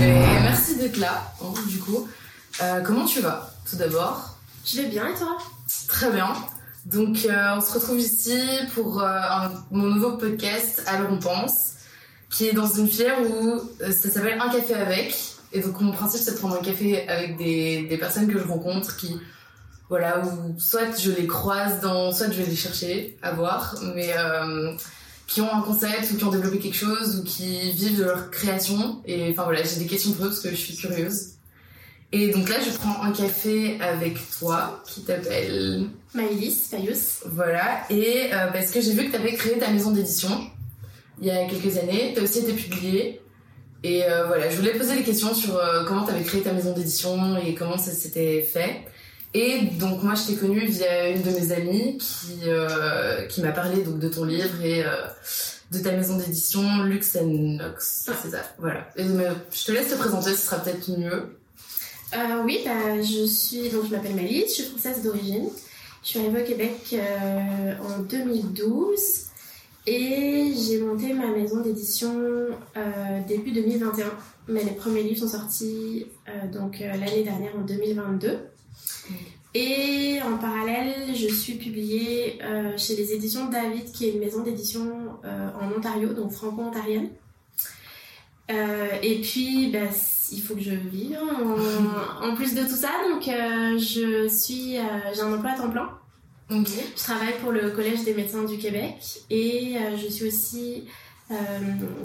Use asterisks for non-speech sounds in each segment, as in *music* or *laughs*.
Et merci d'être là, du coup. Euh, comment tu vas, tout d'abord? Je vais bien et toi? Très bien. Donc, euh, on se retrouve ici pour euh, un- mon nouveau podcast, Alors on pense, qui est dans une filière où ça s'appelle Un café avec. Et donc, mon principe, c'est de prendre un café avec des, des personnes que je rencontre qui, voilà, ou soit je les croise dans, soit je vais les chercher à voir, mais euh, qui ont un concept ou qui ont développé quelque chose ou qui vivent de leur création. Et enfin voilà, j'ai des questions pour eux parce que je suis curieuse. Et donc là, je prends un café avec toi qui t'appelle. Maëlys, Fayus. Voilà, et euh, parce que j'ai vu que tu avais créé ta maison d'édition il y a quelques années, tu as aussi été publiée. Et euh, voilà, je voulais poser des questions sur euh, comment tu avais créé ta maison d'édition et comment ça s'était fait. Et donc moi je t'ai connue via une de mes amies qui, euh, qui m'a parlé donc, de ton livre et euh, de ta maison d'édition Lux Nox, c'est ça, voilà. Je te laisse te présenter, ce sera peut-être mieux. Euh, oui, bah, je suis donc je m'appelle Maëlys, je suis française d'origine. Je suis arrivée au Québec en 2012 et j'ai monté ma maison d'édition début 2021. Mais les premiers livres sont sortis donc l'année dernière en 2022. Et en parallèle, je suis publiée euh, chez les éditions David, qui est une maison d'édition euh, en Ontario, donc franco-ontarienne. Euh, et puis, bah, il faut que je vive en, *laughs* en plus de tout ça. Donc, je suis, j'ai un emploi à temps plein. Je travaille pour le Collège des médecins du Québec et je suis aussi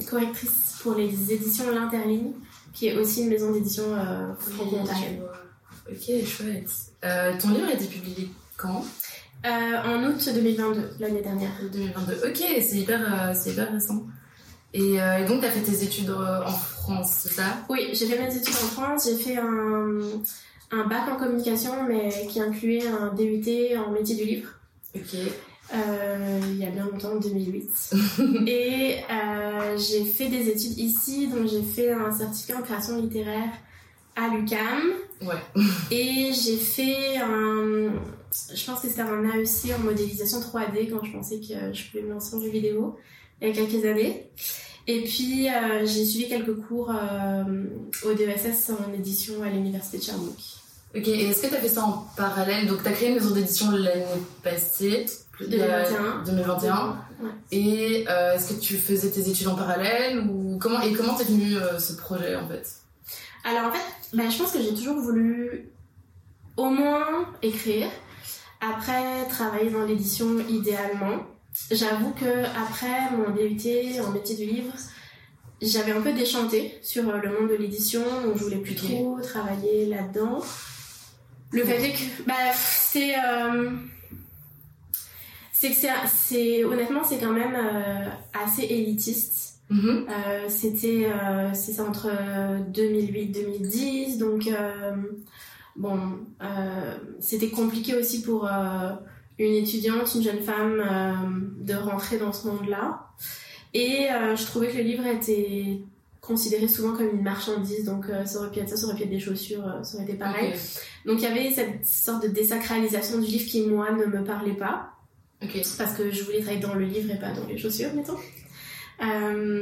correctrice pour les éditions L'Interligne, qui est aussi une maison d'édition franco-ontarienne. Ok, chouette. Euh, ton livre a été publié quand? Euh, en août 2022, l'année dernière. 2022. Ok, c'est hyper, euh, c'est hyper récent. Et, et donc, tu as fait tes études en France, c'est ça? Oui, j'ai fait mes études en France, j'ai fait un, un bac en communication, mais qui incluait un DUT en métier du livre. Ok. Euh, il y a bien longtemps, en 2008. *laughs* et euh, j'ai fait des études ici, donc j'ai fait un certificat en création littéraire à l'UCAM. Ouais. *laughs* Et j'ai fait un. Je pense que c'était un AEC en modélisation 3D quand je pensais que je pouvais me lancer en jeu vidéo il y a quelques années. Et puis euh, j'ai suivi quelques cours euh, au DESS en édition à l'université de Sherbrooke. Ok, et est-ce que tu as fait ça en parallèle? Donc, tu as créé une maison d'édition l'année passée, il y a- 2021. 2021. Ouais. Et euh, est-ce que tu faisais tes études en parallèle ou comment Et comment t'es venu ce projet en fait? Alors en fait, bah, je pense que j'ai toujours voulu au moins écrire. Après, travailler dans l'édition idéalement. J'avoue que après mon DUT en métier du livre, j'avais un peu déchanté sur euh, le monde de l'édition, donc je voulais plus trop travailler là-dedans. Le fait est que, bah, c'est, euh, c'est que c'est, c'est, honnêtement, c'est quand même euh, assez élitiste. Mhm. Euh, c'était euh, ça entre 2008-2010 donc euh, bon euh, c'était compliqué aussi pour une étudiante une jeune femme de rentrer dans ce monde là et je trouvais que le livre était considéré souvent comme une marchandise donc ça aurait pu être ça ça aurait pu être des chaussures ça aurait été pareil. Donc il y avait cette sorte de désacralisation du livre qui moi ne me parlait pas. Parce que je voulais travailler dans le livre et pas dans les chaussures, mettons. Euh,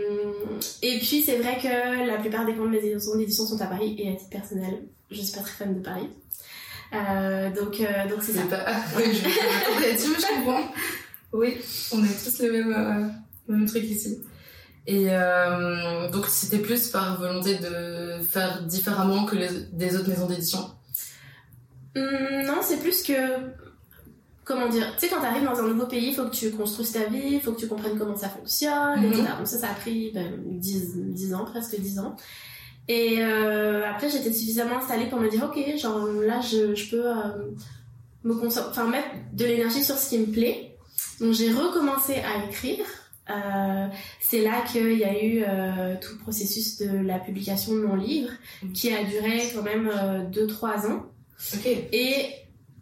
et puis c'est vrai que la plupart des grandes maisons d'édition sont à Paris et à titre personnel, je suis pas très fan de Paris. Euh, donc euh, donc c'est ça. C'est pas. *laughs* Oui, je je comprends. *laughs* Oui, on a tous le même, euh, le même truc ici. Et euh, donc, c'était plus par volonté de faire différemment que les, des autres maisons d'édition. Hum, non, c'est plus que comment dire, tu sais quand t'arrives dans un nouveau pays, il faut que tu construises ta vie, il faut que tu comprennes comment ça fonctionne, Mhm. etc. Donc ça, ça a pris ben, 10, 10 ans, presque 10 ans. Et euh, après, j'étais suffisamment installée pour me dire, ok, genre là, je, je peux euh, me enfin mettre de l'énergie sur ce qui me plaît. Donc j'ai recommencé à écrire. Euh, c'est là qu'il y a eu euh, tout le processus de la publication de mon livre, qui a duré quand même 2-3 ans. Ok. Et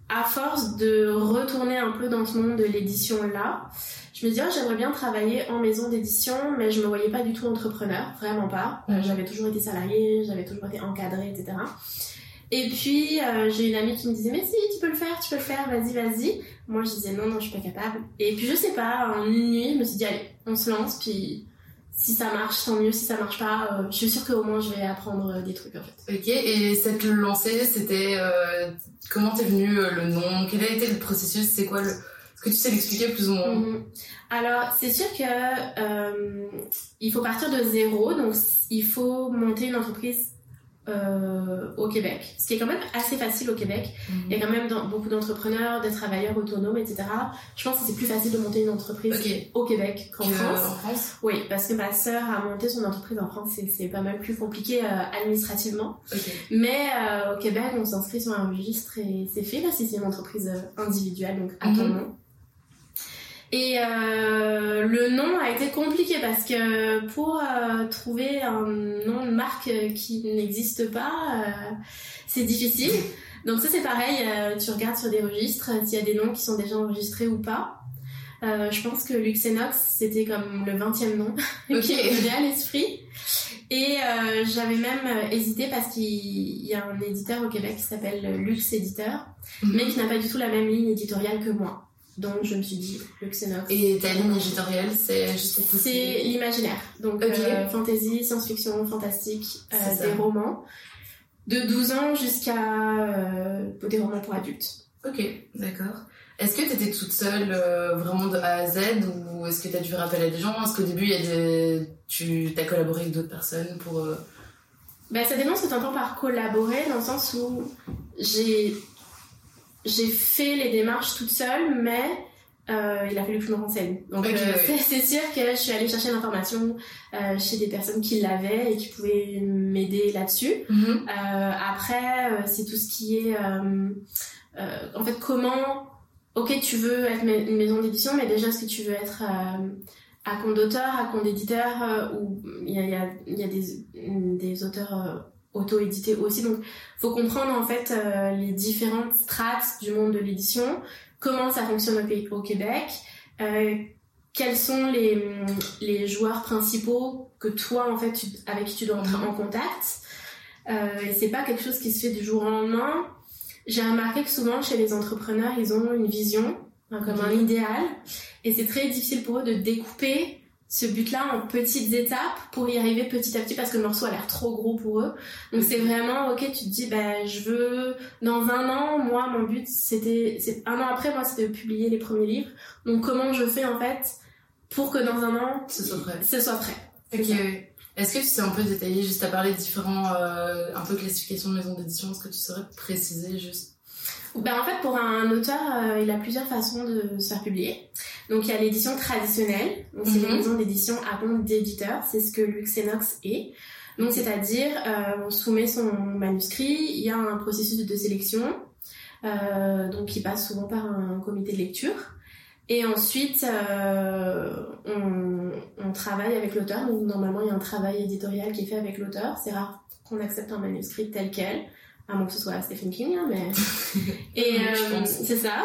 à force de retourner un peu dans ce monde de l'édition là, je me dis oh, j'aimerais bien travailler en maison d'édition, mais je me voyais pas du tout entrepreneur, vraiment pas. Euh, Mhm. J'avais toujours été salariée, j'avais toujours été encadrée, etc. Et puis euh, j'ai une amie qui me disait mais si tu peux le faire, tu peux le faire, vas-y, vas-y. Moi je disais non non je suis pas capable. Et puis je sais pas, en une nuit je me suis dit allez on se lance puis si ça marche, tant mieux. Si ça marche pas, euh, je suis sûre qu'au moins je vais apprendre des trucs en fait. Ok, et cette lancée, c'était euh, comment t'es venu euh, le nom? Quel a été le processus? C'est quoi le Est-ce que tu sais l'expliquer plus ou moins? Mhm. Alors, c'est sûr que euh, il faut partir de zéro, donc il faut monter une entreprise euh, au Québec, ce qui est quand même assez facile au Québec. Il y a quand même dans- beaucoup d'entrepreneurs, des travailleurs autonomes, etc. Je pense que c'est plus facile de monter une entreprise au Québec qu'en Que- France. En France Oui, parce que ma sœur a monté son entreprise en France, c'est- pas mal plus compliqué euh, administrativement. Mais euh, au Québec, on s'inscrit sur un registre et c'est fait. Là, c'est une entreprise individuelle, donc à ton Mhm. nom. Et le nom a été compliqué parce que pour euh, trouver un nom de marque qui n'existe pas, euh, c'est difficile. Donc ça c'est pareil, euh, tu regardes sur des registres s'il y a des noms qui sont déjà enregistrés ou pas. Je pense que Luxenox c'était comme le 20e nom *laughs* qui venait à l'esprit. Et j'avais même hésité parce qu'il y a un éditeur au Québec qui s'appelle Lux Éditeur, mais qui n'a pas du tout la même ligne éditoriale que moi. Donc je me suis dit Luxenox. Et ta ligne éditoriale, c'est juste C'est est- l'imaginaire. Donc euh, fantasy, science-fiction, fantastique, euh, des romans. De 12 ans jusqu'à euh, des romans pour adultes. Ok, d'accord. Est-ce que tu étais toute seule euh, vraiment de A à Z ou est-ce que tu as dû faire appel à des gens? Est-ce qu'au début, y a des... tu as collaboré avec d'autres personnes pour... Ben, ça dépend ce que tu entends par collaborer, dans le sens où j'ai j'ai fait les démarches toute seule, mais euh, il a fallu que je me renseigne. Donc euh, ouais. *laughs* c'est- sûr que je suis allée chercher l'information euh, chez des personnes qui l'avaient et qui pouvaient m'aider là-dessus. Euh, après, c'est tout ce qui est... en fait, comment... Ok, tu veux être une maison d'édition, mais déjà, est-ce que tu veux être à compte d'auteur, à compte d'éditeur, ou il y a, il y a- il y a des, des auteurs auto-édités aussi. Donc, faut comprendre en fait euh, les différentes strates du monde de l'édition, comment ça fonctionne au, pays- au Québec, euh, quels sont les, les joueurs principaux que toi, en fait, tu- avec qui tu dois entrer en contact. Euh, et c'est pas quelque chose qui se fait du jour au lendemain. J'ai remarqué que souvent chez les entrepreneurs, ils ont une vision, hein, comme un Mhm. idéal, et c'est très difficile pour eux de découper ce but-là en petites étapes pour y arriver petit à petit parce que le morceau a l'air trop gros pour eux. Donc c'est vraiment ok, tu te dis ben je veux dans un an, moi mon but c'était c'est un an après moi c'était de publier les premiers livres. Donc comment je fais en fait pour que dans un an Ce soit prêt. ce soit prêt. Ok. Est-ce que tu sais un peu détailler, juste à parler de différents, euh, un peu classifications de maisons d'édition, est-ce que tu saurais préciser juste? Ben, en fait, pour un auteur, euh, il a plusieurs façons de se faire publier. Donc, il y a l'édition traditionnelle. Donc, c'est les maisons d'édition à compte d'éditeur. C'est ce que Luxenox est. Donc, c'est-à-dire, euh, on soumet son manuscrit, il y a un processus de sélection, euh, donc qui passe souvent par un comité de lecture. Et ensuite, euh, on, on travaille avec l'auteur. Donc, normalement, il y a un travail éditorial qui est fait avec l'auteur. C'est rare qu'on accepte un manuscrit tel quel, à moins que ce soit Stephen King, hein, mais... *laughs* Et euh, c'est ça.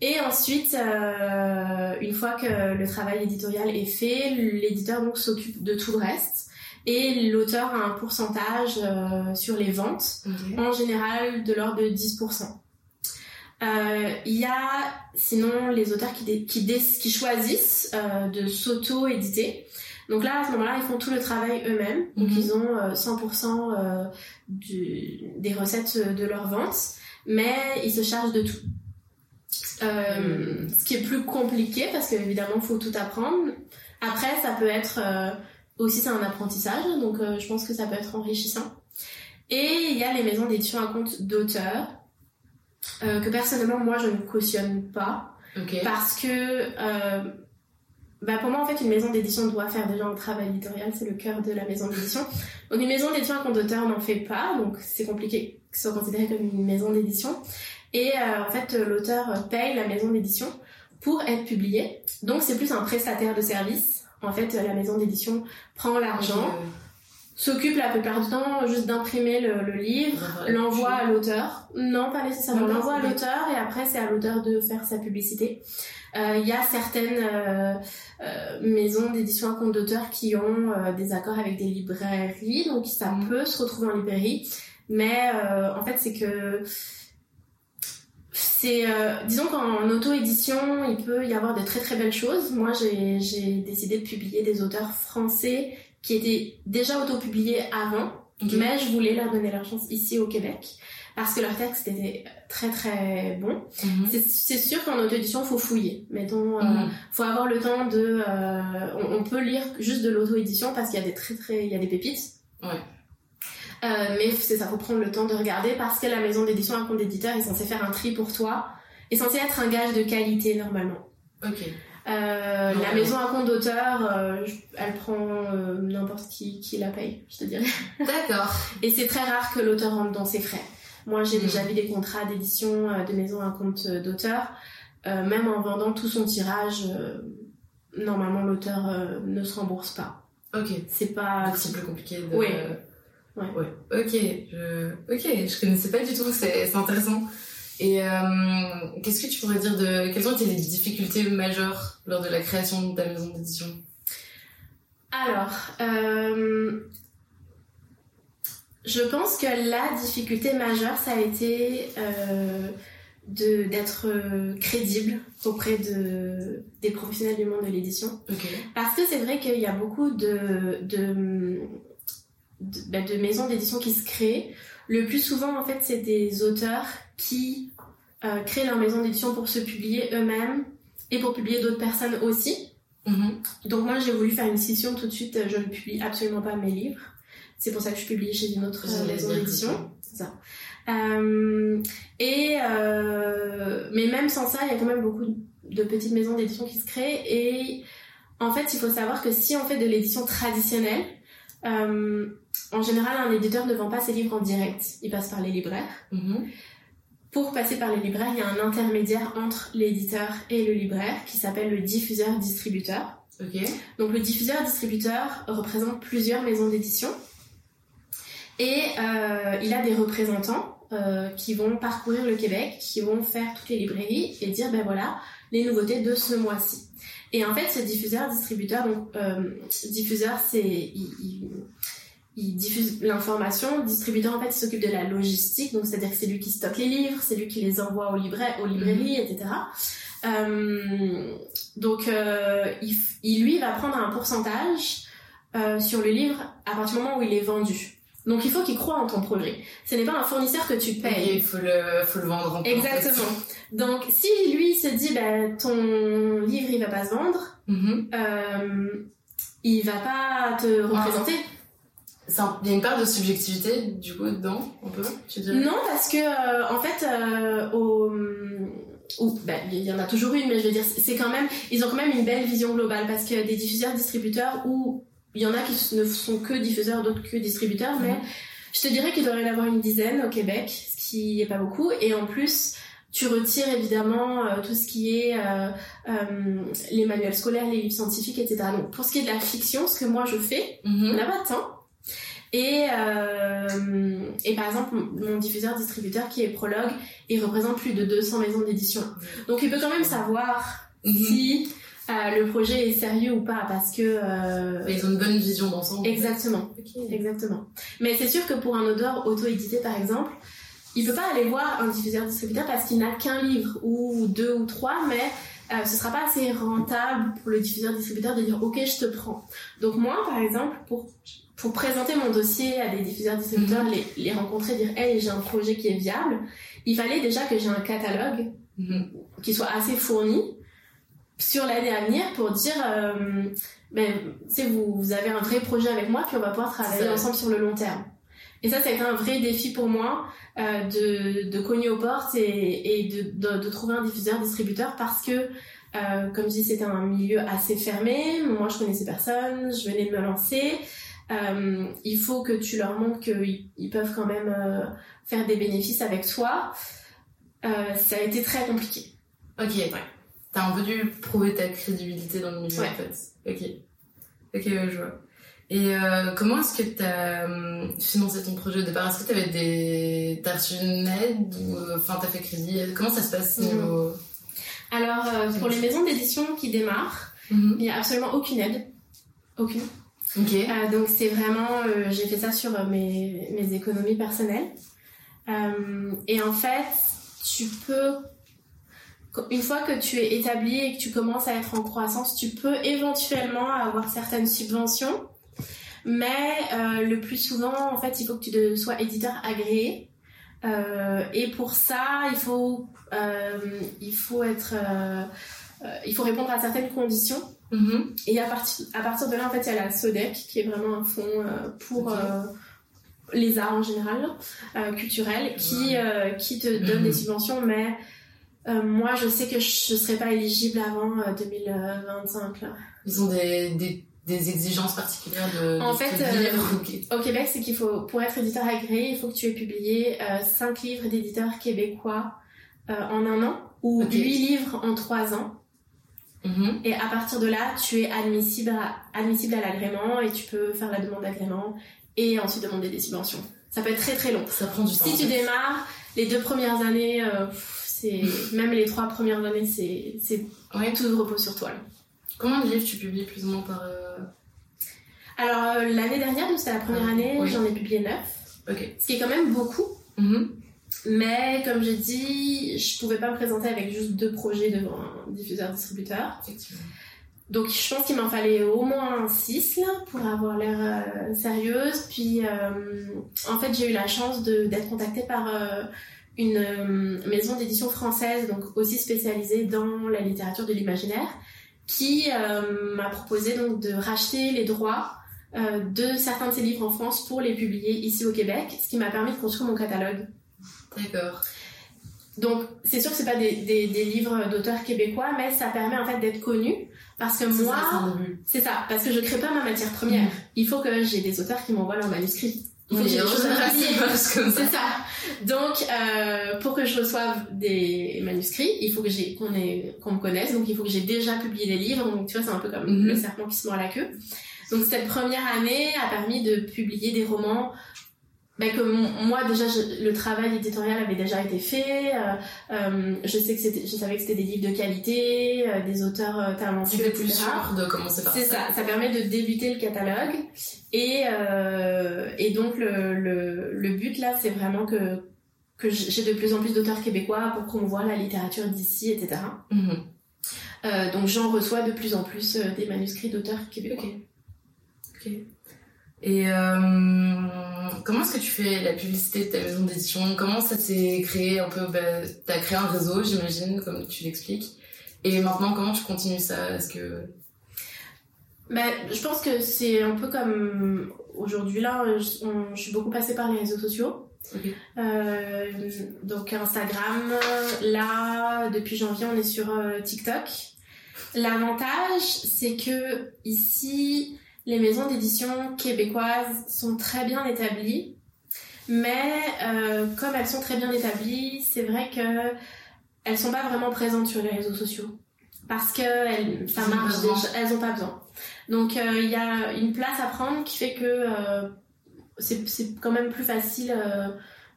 Et ensuite, euh, une fois que le travail éditorial est fait, l'éditeur donc s'occupe de tout le reste. Et l'auteur a un pourcentage euh, sur les ventes, en général de l'ordre de 10%. Euh, Il y a sinon les auteurs qui, qui, choisissent de s'auto-éditer. Donc là, à ce moment-là, ils font tout le travail eux-mêmes. Donc Mhm. ils ont euh, 100% euh, du, des recettes de leur vente, mais ils se chargent de tout. Euh, Ce qui est plus compliqué parce qu'évidemment, il faut tout apprendre. Après, ça peut être euh, aussi c'est un apprentissage, donc euh, je pense que ça peut être enrichissant. Et il y a les maisons d'édition à compte d'auteurs euh, que personnellement moi je ne cautionne pas parce que euh, bah pour moi en fait une maison d'édition doit faire déjà un travail éditorial, c'est le cœur de la maison d'édition. Donc une maison d'édition à compte d'auteur n'en fait pas, donc c'est compliqué que ce soit considéré comme une maison d'édition. Et euh, en fait l'auteur paye la maison d'édition pour être publié. Donc c'est plus un prestataire de service. En fait la maison d'édition prend l'argent, s'occupe la plupart du temps juste d'imprimer le, le livre, l'envoie à l'auteur. Non, pas nécessairement. L'envoie à l'auteur et après c'est à l'auteur de faire sa publicité. Euh, Il y a certaines euh, euh, maisons d'édition à compte d'auteur qui ont euh, des accords avec des librairies, donc ça Mhm. peut se retrouver en librairie. Mais euh, en fait, c'est que c'est, euh, disons qu'en auto-édition, il peut y avoir de très très belles choses. Moi, j'ai, j'ai décidé de publier des auteurs français qui étaient déjà auto-publiés avant, mais je voulais leur donner leur chance ici au Québec parce que leur texte était très très bon. Mhm. C'est, c'est sûr qu'en auto-édition, faut fouiller. Mettons, euh, Mhm. faut avoir le temps de. euh, on, on peut lire juste de l'auto-édition parce qu'il y a des très très, il y a des pépites. Ouais. Euh, mais c'est ça, faut prendre le temps de regarder parce que la maison d'édition, un compte d'éditeur est censé faire un tri pour toi, est censé être un gage de qualité normalement. Ok. Euh. La maison à compte d'auteur, euh, elle prend euh, n'importe qui qui la paye, je te dirais. D'accord. *laughs* Et c'est très rare que l'auteur rentre dans ses frais. Moi, j'ai Mhm. déjà vu des contrats d'édition de maison à compte d'auteur. Même en vendant tout son tirage, normalement l'auteur ne se rembourse pas. Ok. C'est pas. C'est plus compliqué de. Oui. Ouais. Ouais. Ok. Je... Ok. Je connaissais pas du tout. C'est c'est intéressant. Et euh, qu'est-ce que tu pourrais dire de quelles ont été les difficultés majeures lors de la création de ta maison d'édition? Alors, euh, je pense que la difficulté majeure, ça a été euh, d'être crédible auprès de, des professionnels du monde de l'édition. Parce que c'est vrai qu'il y a beaucoup de, de, de, bah, de maisons d'édition qui se créent. Le plus souvent, en fait, c'est des auteurs qui euh, créent leur maison d'édition pour se publier eux-mêmes et pour publier d'autres personnes aussi. Mhm. Donc moi j'ai voulu faire une scission tout de suite, euh, je ne publie absolument pas mes livres. C'est pour ça que je publie chez une autre euh, J'allais maison d'édition. Ça. Euh, et mais même sans ça, il y a quand même beaucoup de petites maisons d'édition qui se créent. Et en fait, il faut savoir que si on fait de l'édition traditionnelle, euh, en général, un éditeur ne vend pas ses livres en direct. Il passe par les libraires. Mhm. Pour passer par les libraires, il y a un intermédiaire entre l'éditeur et le libraire qui s'appelle le diffuseur-distributeur. Donc le diffuseur-distributeur représente plusieurs maisons d'édition et euh, il a des représentants euh, qui vont parcourir le Québec, qui vont faire toutes les librairies et dire ben voilà les nouveautés de ce mois-ci. Et en fait ce diffuseur-distributeur, donc euh, diffuseur c'est il, il- il diffuse l'information, distributeur en fait il s'occupe de la logistique, donc c'est-à-dire que c'est lui qui stocke les livres, c'est lui qui les envoie aux, libra- aux librairies, etc. Euh, donc euh, il, lui va prendre un pourcentage euh, sur le livre à partir du moment où il est vendu. Donc il faut qu'il croit en ton projet. Ce n'est pas un fournisseur que tu payes. Il faut le, faut le vendre en Exactement. Donc si lui se dit ben ton livre il va pas se vendre, Mhm. euh, il va pas te représenter. Un- Il y a une part de subjectivité du coup dedans, un peu, tu dirais? Non, parce que euh, en fait, euh, au, ou, bah, il y en a toujours une, mais je veux dire, c'est quand même, ils ont quand même une belle vision globale parce que des diffuseurs, distributeurs, où il y en a qui ne sont que diffuseurs, d'autres que distributeurs, mais Mhm. je te dirais qu'il doit y en avoir une dizaine au Québec, ce qui est pas beaucoup, et en plus. Tu retires évidemment euh, tout ce qui est euh, euh, les manuels scolaires, les livres scientifiques, etc. Donc pour ce qui est de la fiction, ce que moi je fais, on Mhm. n'a pas de temps. Et, euh, et par exemple, mon diffuseur distributeur qui est Prologue, il représente plus de 200 maisons d'édition. Donc il peut quand même savoir Mhm. si euh, le projet est sérieux ou pas, parce que... euh, Ils ont une bonne vision d'ensemble. exactement, Ok. exactement. Mais c'est sûr que pour un auteur auto-édité par exemple, il peut pas aller voir un diffuseur distributeur parce qu'il n'a qu'un livre ou deux ou trois, mais euh, ce sera pas assez rentable pour le diffuseur distributeur de dire ok je te prends. Donc moi par exemple pour pour présenter mon dossier à des diffuseurs distributeurs, les, les rencontrer, dire hey j'ai un projet qui est viable, il fallait déjà que j'ai un catalogue Mhm. qui soit assez fourni sur l'année à venir pour dire euh, ben vous, vous avez un vrai projet avec moi puis on va pouvoir travailler ensemble sur le long terme. Et ça, ça a été un vrai défi pour moi euh, de, de cogner aux portes et, et de, de, de trouver un diffuseur distributeur parce que, euh, comme je dis, c'était un milieu assez fermé. Moi, je connaissais personne, je venais de me lancer. Euh, il faut que tu leur montres qu'ils ils peuvent quand même euh, faire des bénéfices avec toi. Euh, ça a été très compliqué. Ok, t'as un peu dû prouver ta crédibilité dans le milieu Ouais. en fait. Ok. Ok, ouais, je vois. Et comment est-ce que t'as financé ton projet au départ? Est-ce que t'avais des... T'as reçu une aide ou enfin t'as fait crédit? Comment ça se passe Mhm. niveau... Alors, pour les maisons d'édition qui démarrent, Mhm. il n'y a absolument aucune aide. Aucune. Ok. Euh, donc c'est vraiment, euh, j'ai fait ça sur euh, mes, économies personnelles. Et en fait, tu peux une fois que tu es établi et que tu commences à être en croissance, tu peux éventuellement avoir certaines subventions. Mais le plus souvent, en fait, il faut que tu sois éditeur agréé. Et pour ça, il faut, il faut être, il faut répondre à certaines conditions. Mm-hmm. Et à partir, à partir de là, en fait, il y a la SODEC, qui est vraiment un fonds pour les arts en général, culturels, qui, qui te donne des mm-hmm. subventions, mais euh, moi, je sais que je ne serai pas éligible avant 2025. Là. Ils ont des, des, des, exigences particulières de, en fait, euh, au Québec, c'est qu'il faut, pour être éditeur agréé, il faut que tu aies publié euh, 5 livres d'éditeurs québécois euh, en un an ou 8 livres en 3 ans. Mm-hmm. Et à partir de là, tu es admissible à, admissible à l'agrément et tu peux faire la demande d'agrément et ensuite demander des subventions. Ça peut être très très long. Ça prend du temps. Si tu démarres, les deux premières années, c'est *laughs* même les trois premières années, c'est c'est tout repos sur toile. Combien de livres tu publies plus ou moins par euh, Alors euh, l'année dernière, c'était la première ah, année, j'en ai publié neuf. Ok. Ce qui est quand même beaucoup. Mm-hmm. Mais comme j'ai dit, je pouvais pas me présenter avec juste deux projets devant un diffuseur-distributeur. Effectivement. Donc je pense qu'il m'en fallait au moins six là pour avoir l'air euh, sérieuse. Puis en fait j'ai eu la chance d'être contactée par une euh, maison d'édition française, donc aussi spécialisée dans la littérature de l'imaginaire, qui euh, m'a proposé donc de racheter les droits euh, de certains de ses livres en France pour les publier ici au Québec, ce qui m'a permis de construire mon catalogue. D'accord. Donc, c'est sûr que c'est pas des, des, des livres d'auteurs québécois, mais ça permet en fait d'être connu. Parce que moi, c'est ça, parce que je crée pas ma matière première. Mm. Il faut que j'ai des auteurs qui m'envoient leur manuscrit. Oui, c'est ça. Donc, euh, pour que je reçoive des manuscrits, il faut que j'ai qu'on me connaisse. Donc, il faut que j'ai déjà publié des livres. Donc, tu vois, c'est un peu comme mhm. le serpent qui se mord la queue. Donc, cette première année a permis de publier des romans ben que moi déjà le travail éditorial avait déjà été fait euh, euh, je sais que c'était je savais que c'était des livres de qualité euh, des auteurs talentueux etc. plus sûr de commencer par c'est ça ça permet de débuter le catalogue et et donc le, le, le but là c'est vraiment que que j'ai de plus en plus d'auteurs québécois pour promouvoir la littérature d'ici etc mm-hmm. donc j'en reçois de plus en plus des manuscrits d'auteurs québécois ok, okay. Et euh, comment est-ce que tu fais la publicité de ta maison d'édition? Comment ça s'est créé un peu? Bah, T'as créé un réseau, j'imagine, comme tu l'expliques. Et maintenant, comment tu continues ça? Est-ce que bah, je pense que c'est un peu comme aujourd'hui là, je, suis beaucoup passée par les réseaux sociaux. Euh, donc Instagram, là depuis janvier on est sur euh, TikTok. L'avantage c'est que ici les maisons d'édition québécoises sont très bien établies, mais euh, comme elles sont très bien établies, c'est vrai que elles sont pas vraiment présentes sur les réseaux sociaux parce que elles, ça marche déjà, elles ont pas besoin. Donc euh, il y a une place à prendre qui fait que euh, c'est quand même plus facile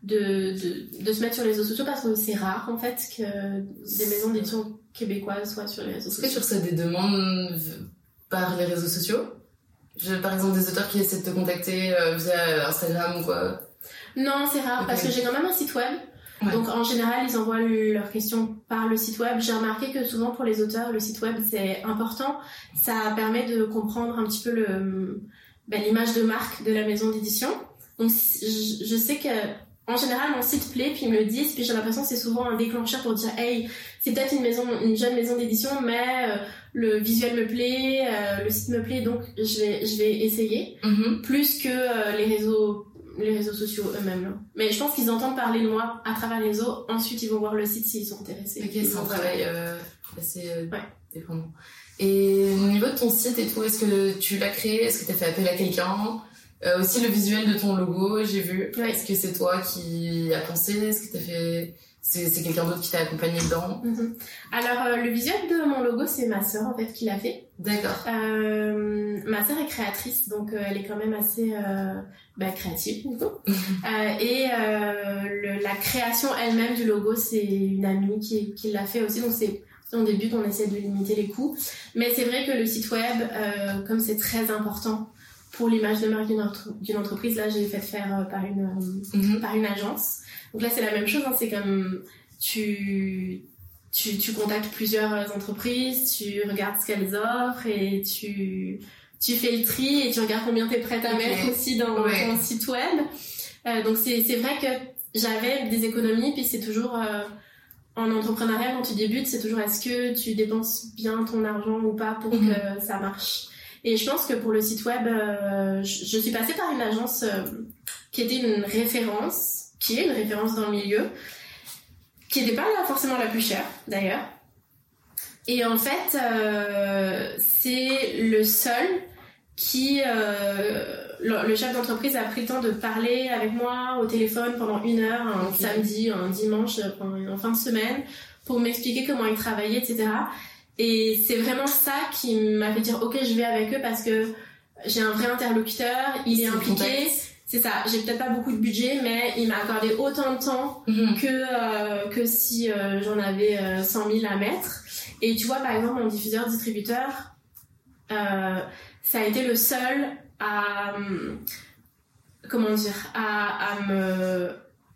de, de, de, se mettre sur les réseaux sociaux parce que c'est rare en fait que des maisons d'édition québécoises soient sur les réseaux sociaux. Est-ce que tu reçois des demandes par les réseaux sociaux? Je, par exemple, des auteurs qui essaient de te contacter euh, via Instagram ou quoi Non, c'est rare parce que j'ai quand même un site web. Donc en général, ils envoient leurs questions par le site web. J'ai remarqué que souvent pour les auteurs, le site web c'est important. Ça permet de comprendre un petit peu le ben, l'image de marque de la maison d'édition. Donc je, je sais que en général, mon site plaît, puis ils me le disent, puis j'ai l'impression que c'est souvent un déclencheur pour dire, hey, c'est peut-être une maison, une jeune maison d'édition, mais euh, le visuel me plaît, euh, le site me plaît, donc je vais, je vais essayer, mm-hmm. plus que euh, les réseaux, les réseaux sociaux eux-mêmes. Mais je pense qu'ils entendent parler de moi à travers les réseaux, ensuite ils vont voir le site s'ils sont intéressés. Ok, c'est un travail assez dépendant. Et au niveau de ton site et tout, est-ce que tu l'as créé? Est-ce que tu as fait appel à quelqu'un? Euh, aussi le visuel de ton logo, j'ai vu. Est-ce que c'est toi qui as pensé? Est-ce que t'as fait c'est quelqu'un d'autre qui t'a accompagné dedans? Mhm. Alors euh, le visuel de mon logo, c'est ma sœur en fait qui l'a fait. D'accord. Euh, ma sœur est créatrice, donc elle est quand même assez bah, créative du coup. *laughs* et le, la création elle-même du logo, c'est une amie qui, qui l'a fait aussi, donc c'est au début on essaie de limiter les coûts. Mais c'est vrai que le site web, comme c'est très important pour l'image de marque d'une entreprise, là, j'ai fait faire euh, par une, euh, mhm. par une agence. Donc là, c'est la même chose, hein, c'est comme tu, tu, tu contactes plusieurs entreprises, tu regardes ce qu'elles offrent et tu, tu fais le tri et tu regardes combien tu es prête à mettre aussi dans Ouais. ton site web. Euh, donc c'est c'est vrai que j'avais des économies, puis c'est toujours euh, en entrepreneuriat quand tu débutes, c'est toujours est-ce que tu dépenses bien ton argent ou pas pour Mhm. que ça marche? Et je pense que pour le site web, euh, je, je suis passée par une agence euh, qui était une référence, qui est une référence dans le milieu, qui n'était pas forcément la plus chère d'ailleurs. Et en fait, euh, c'est le seul qui, euh, le, le chef d'entreprise a pris le temps de parler avec moi au téléphone pendant une heure, un samedi, un dimanche, en fin de semaine, pour m'expliquer comment ils travaillaient, etc. Et c'est vraiment ça qui m'a fait dire ok, je vais avec eux parce que j'ai un vrai interlocuteur, il est impliqué. C'est ça. J'ai peut-être pas beaucoup de budget, mais il m'a accordé autant de temps Mhm. que euh, que si euh, j'en avais euh, 100 000 à mettre. Et tu vois, par exemple, mon diffuseur distributeur, euh, ça a été le seul à hum, comment dire, à, à me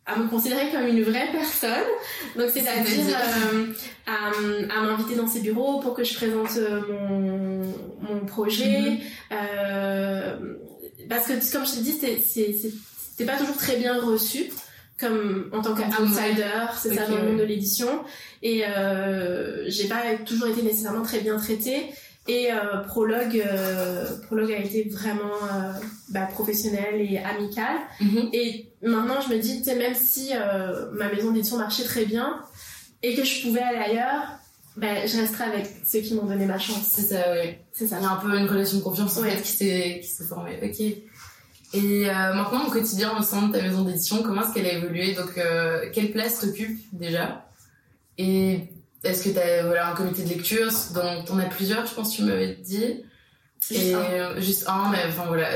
à me considérer comme une vraie personne. Donc c'est-à-dire euh, à, à m'inviter dans ses bureaux pour que je présente euh, mon mon projet. Mhm. Euh, parce que comme je te dis, c'est c'est c'est- c'était pas toujours très bien reçu comme en tant qu'outsider, c'est ça dans le monde de l'édition. Et euh, j'ai pas toujours été nécessairement très bien traitée. Et euh, Prologue, euh, Prologue a été vraiment euh, bah, professionnel et amical. Mhm. Et maintenant, je me dis, tu même si euh, ma maison d'édition marchait très bien et que je pouvais aller ailleurs, ben, je resterai avec ceux qui m'ont donné ma chance. C'est ça, oui. C'est ça. Il y a un peu une relation de confiance en Ouais. fait qui s'est qui s'est formée. Ok. Et euh, maintenant, au quotidien au sein de ta maison d'édition, comment est-ce qu'elle a évolué? Donc, euh, quelle place t'occupe déjà? Et est-ce que tu as voilà, un comité de lecture? Donc, t'en as plusieurs, je pense que tu m'avais dit. Juste Et un. juste un, mais enfin voilà,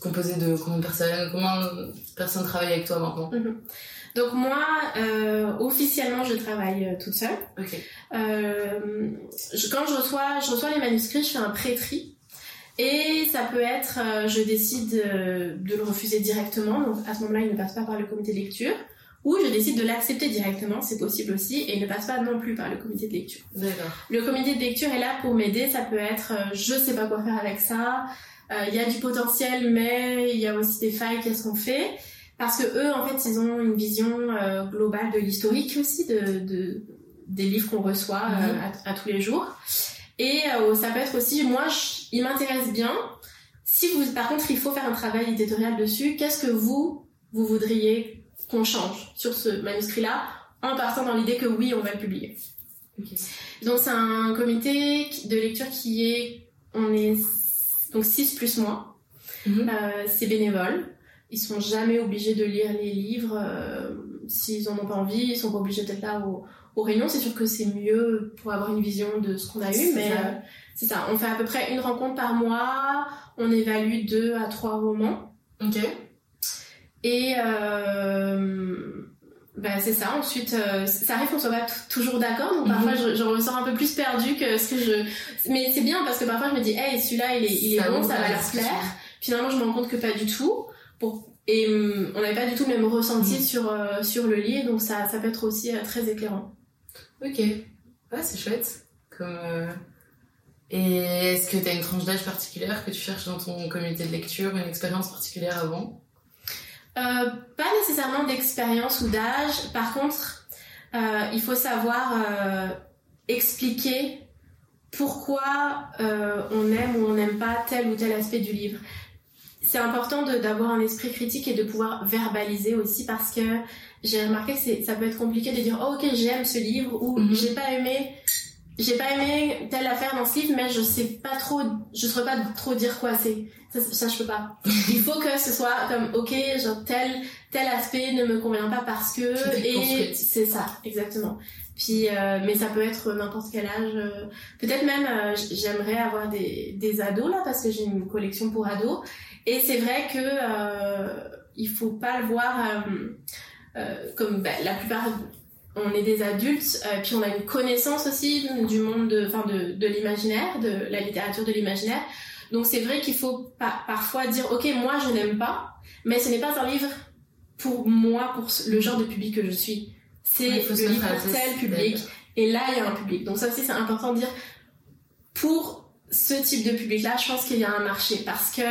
composé de combien de personnes? Combien de personnes travaillent avec toi maintenant? Donc moi, euh, officiellement, je travaille euh, toute seule. Euh, je- quand je reçois, je reçois les manuscrits, je fais un pré-tri. Et ça peut être, euh, je décide de le refuser directement, donc à ce moment-là, il ne passe pas par le comité de lecture. Ou je décide de l'accepter directement, c'est possible aussi, et ne passe pas non plus par le comité de lecture. D'accord. Le comité de lecture est là pour m'aider, ça peut être, euh, je sais pas quoi faire avec ça, euh, il y a du potentiel, mais il y a aussi des failles, qu'est-ce qu'on fait? Parce que eux, en fait, ils ont une vision euh, globale de l'historique aussi, de, de- des livres qu'on reçoit euh, Mhm. à, à tous les jours. Et ça peut être aussi, moi, je- il m'intéresse bien. Si vous, par contre, il faut faire un travail éditorial dessus, qu'est-ce que vous, vous voudriez qu'on change sur ce manuscrit-là, en partant dans l'idée que oui, on va le publier. Donc c'est un comité de lecture qui est, on est donc 6 plus moi. Mhm. Euh, c'est bénévole. Ils sont jamais obligés de lire les livres. euh, S'ils en ont pas envie, ils sont pas obligés d'être là au- aux réunions. C'est sûr que c'est mieux pour avoir une vision de ce qu'on a eu, C'est mais euh, c'est ça. On fait à peu près une rencontre par mois. On évalue deux à trois romans. Ok. Et euh, bah c'est ça. Ensuite, euh, ça arrive qu'on soit pas toujours d'accord. Donc parfois, Mhm. je, je ressors un peu plus perdu que ce que je. Mais c'est bien parce que parfois, je me dis, hey, celui-là, il est, il est Ça bon, ça va leur plaire. Finalement, je me rends compte que pas du tout. Pour... Et on n'avait pas du tout le même ressenti Mhm. sur euh, sur le lit, donc ça ça peut être aussi très éclairant. Ok. Ouais, c'est chouette. Comme, Et est-ce que tu as une tranche d'âge particulière que tu cherches dans ton comité de lecture, une expérience particulière avant? Euh, pas nécessairement d'expérience ou d'âge. Par contre, euh, il faut savoir euh, expliquer pourquoi on aime ou on n'aime pas tel ou tel aspect du livre. C'est important d'avoir un esprit critique et de pouvoir verbaliser aussi parce que j'ai remarqué que ça peut être compliqué de dire oh, ok j'aime ce livre ou Mhm. j'ai pas aimé j'ai pas aimé telle affaire dans ce livre mais je sais pas trop je saurais pas trop dire quoi c'est. Ça, ça je peux pas. *laughs* Il faut que ce soit comme ok genre tel tel aspect ne me convient pas parce que et c'est ça exactement. Puis euh, mais ça peut être n'importe quel âge euh, peut-être même euh, j'aimerais avoir des des ados là parce que j'ai une collection pour ados. Et c'est vrai que euh, il faut pas le voir euh, euh, comme bah, la plupart on est des adultes euh, puis on a une connaissance aussi du monde de enfin de, de l'imaginaire de la littérature de l'imaginaire. Donc c'est vrai qu'il faut pa- parfois dire ok moi je n'aime pas mais ce n'est pas un livre pour moi pour le genre de public que je suis. C'est le livre pour tel public Et là, il y a un public. Donc ça aussi, c'est important de dire, pour ce type de public-là, je pense qu'il y a un marché parce que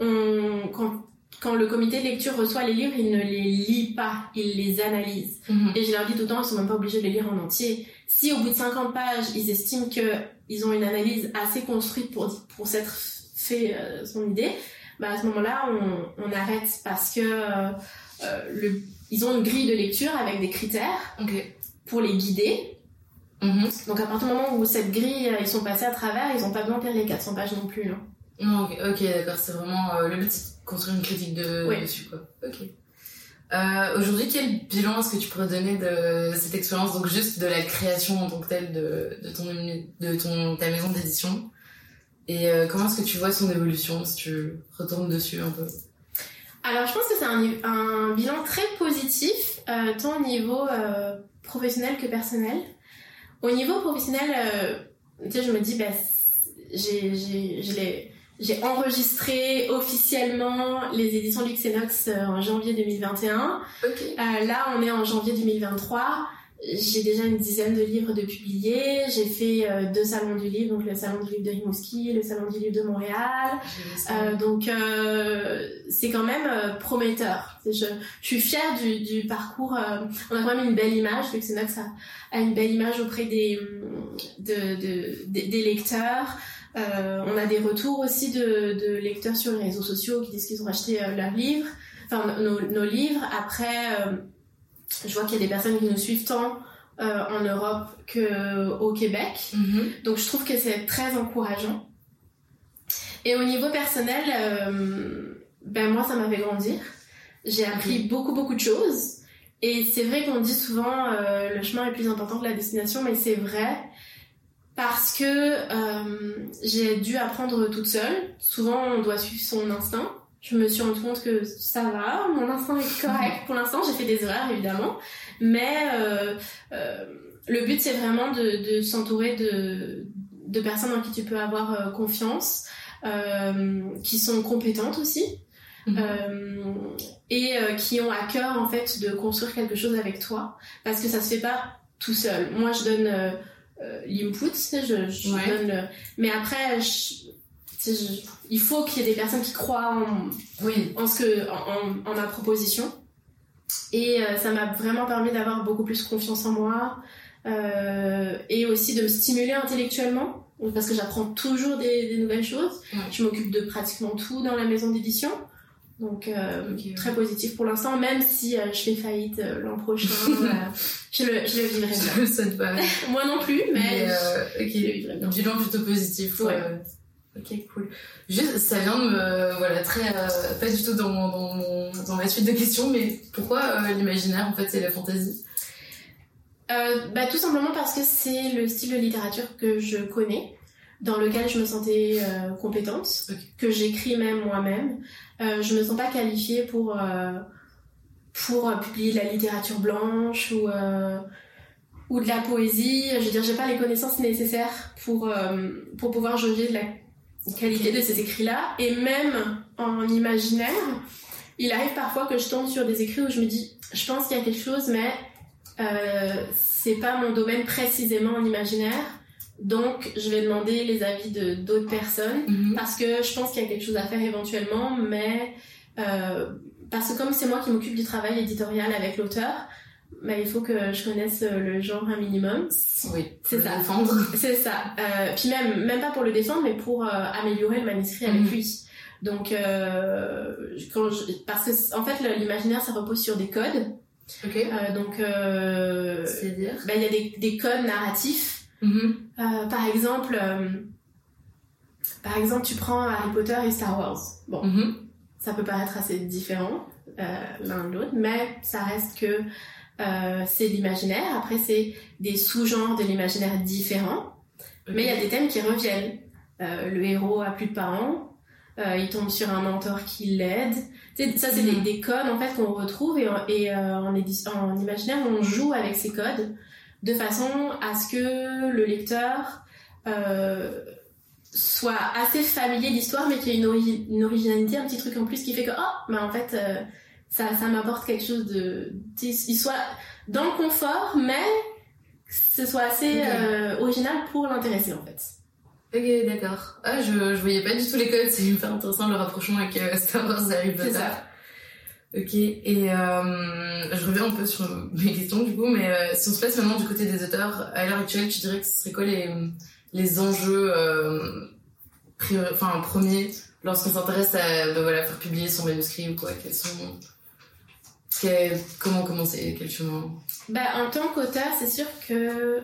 on, quand, quand le comité de lecture reçoit les livres, il ne les lit pas, il les analyse. Mhm. Et je leur dis tout le temps, ils sont même pas obligés de les lire en entier. Si au bout de 50 pages, ils estiment que ils ont une analyse assez construite pour, pour s'être fait euh, son idée, bah à ce moment-là, on, on arrête parce que euh, euh, le, ils ont une grille de lecture avec des critères pour les guider. Mhm. Donc à partir du moment où cette grille, ils sont passés à travers, ils ont pas besoin de lire les 400 pages non plus. hein. Ok, d'accord, c'est vraiment euh, le but, construire une critique de, Ouais. dessus, quoi. Ok. Euh, Aujourd'hui, quel bilan est-ce que tu pourrais donner de cette expérience, donc juste de la création en tant que telle de, de, ton, de ton, ta maison d'édition? Et euh, comment est-ce que tu vois son évolution, si tu retournes dessus un peu? Alors je pense que c'est un, un bilan très positif, euh, tant au niveau professionnel que personnel. Au niveau professionnel, tu sais, je me dis, bah, j'ai, j'ai, enregistré officiellement les éditions Luxenox euh, en janvier 2021. Ok. Euh, là, on est en janvier 2023. J'ai déjà une dizaine de livres de publiés. J'ai fait euh, deux salons du livre, donc le salon du livre de Rimouski, le salon du livre de Montréal. Euh, donc euh, c'est quand même prometteur. Je, je suis fière du, du parcours. on a quand même une belle image. Luxenox a, a une belle image auprès des, de, de- des, des lecteurs. Euh, on a des retours aussi de, de lecteurs sur les réseaux sociaux qui disent qu'ils ont acheté euh, leurs livres, enfin nos, nos livres. Après, euh, je vois qu'il y a des personnes qui nous suivent tant euh, en Europe que au Québec. Mhm. Donc je trouve que c'est très encourageant. Et au niveau personnel, ben moi ça m'a fait grandir. J'ai appris beaucoup beaucoup de choses. Et c'est vrai qu'on dit souvent le chemin est plus important que la destination, mais c'est vrai parce que euh, j'ai dû apprendre toute seule. Souvent on doit suivre son instinct. Je me suis rendu compte que ça va, mon instinct est correct pour l'instant. J'ai fait des erreurs évidemment, mais euh, euh, le but c'est vraiment de, de s'entourer de, de personnes en qui tu peux avoir euh, confiance, euh, qui sont compétentes aussi. Mhm. euh, et euh, qui ont à cœur en fait de construire quelque chose avec toi parce que ça se fait pas tout seul. Moi je donne euh, euh, l'input, tu sais, je, je Ouais. donne le- mais après je- tu sais, je- il faut qu'il y ait des personnes qui croient en, Oui. en ce que en, en- en ma proposition et euh, ça m'a vraiment permis d'avoir beaucoup plus confiance en moi euh, et aussi de me stimuler intellectuellement parce que j'apprends toujours des, des nouvelles choses Ouais. je m'occupe de pratiquement tout dans la maison d'édition donc euh, très positif pour l'instant même si euh, je fais faillite euh, l'an prochain *laughs* je, le, je le vivrai bien Je le souhaite pas. moi non plus mais, Mais, euh, je le Bilan plutôt positif. Ouais. Ok, cool. Juste, ça vient de me. Voilà, très. pas du tout dans, mon- dans, mon- dans ma suite de questions, mais pourquoi l'imaginaire, en fait, c'est la fantaisie? Bah, tout simplement parce que c'est le style de littérature que je connais, dans lequel je me sentais euh, compétente, que j'écris même moi-même. Euh, je me sens pas qualifiée pour, euh, pour euh, publier de la littérature blanche ou, ou de la poésie. Je veux dire, j'ai pas les connaissances nécessaires pour, pour pouvoir juger de la qualité de ces écrits-là. Et même en imaginaire, il arrive parfois que je tombe sur des écrits où je me dis, je pense qu'il y a quelque chose, mais c'est pas mon domaine précisément en imaginaire. Donc, je vais demander les avis de d'autres personnes Mhm. parce que je pense qu'il y a quelque chose à faire éventuellement, mais euh, parce que comme c'est moi qui m'occupe du travail éditorial avec l'auteur, bah, il faut que je connaisse euh, le genre un minimum. Oui, C'est ça. Défendre. *laughs* C'est ça. Euh, puis même, même pas pour le défendre, mais pour euh, améliorer le manuscrit avec Mhm. lui. Donc, quand je- parce que en fait, l'imaginaire, ça repose sur des codes. Ok. Donc, C'est-à-dire? bah, il y a des, des codes narratifs. Mhm. Euh, par exemple, euh, par exemple, tu prends Harry Potter et Star Wars. Bon, Mhm. ça peut paraître assez différent euh, l'un de l'autre, mais ça reste que c'est l'imaginaire. Après, c'est des sous-genres de l'imaginaire différents. Mais il y a des thèmes qui reviennent. Euh, le héros a plus de parents, euh, il tombe sur un mentor qui l'aide. Ça, c'est des, Mhm. des codes en fait qu'on retrouve et, euh, en imaginaire, on joue avec ces codes de façon à ce que le lecteur euh, soit assez familier de l'histoire, mais qu'il y ait une, ori- une originalité, un petit truc en plus qui fait que, oh, mais en fait, euh, ça, ça m'apporte quelque chose de. Il soit dans le confort, mais ce soit assez euh, original pour l'intéresser en fait. Ok, d'accord. Ah, je, je voyais pas du tout les codes, c'est hyper intéressant le rapprochement avec Star Wars et Harry Potter. Ça. Ok, et euh, je reviens un peu sur mes questions du coup, mais euh, si on se place maintenant du côté des auteurs, à l'heure actuelle, tu dirais que ce serait quoi les, les enjeux euh, premiers lorsqu'on s'intéresse à bah, voilà, faire publier son manuscrit ou quoi Quels sont... Comment commencer Quel chemin Bah, en tant qu'auteur, c'est sûr que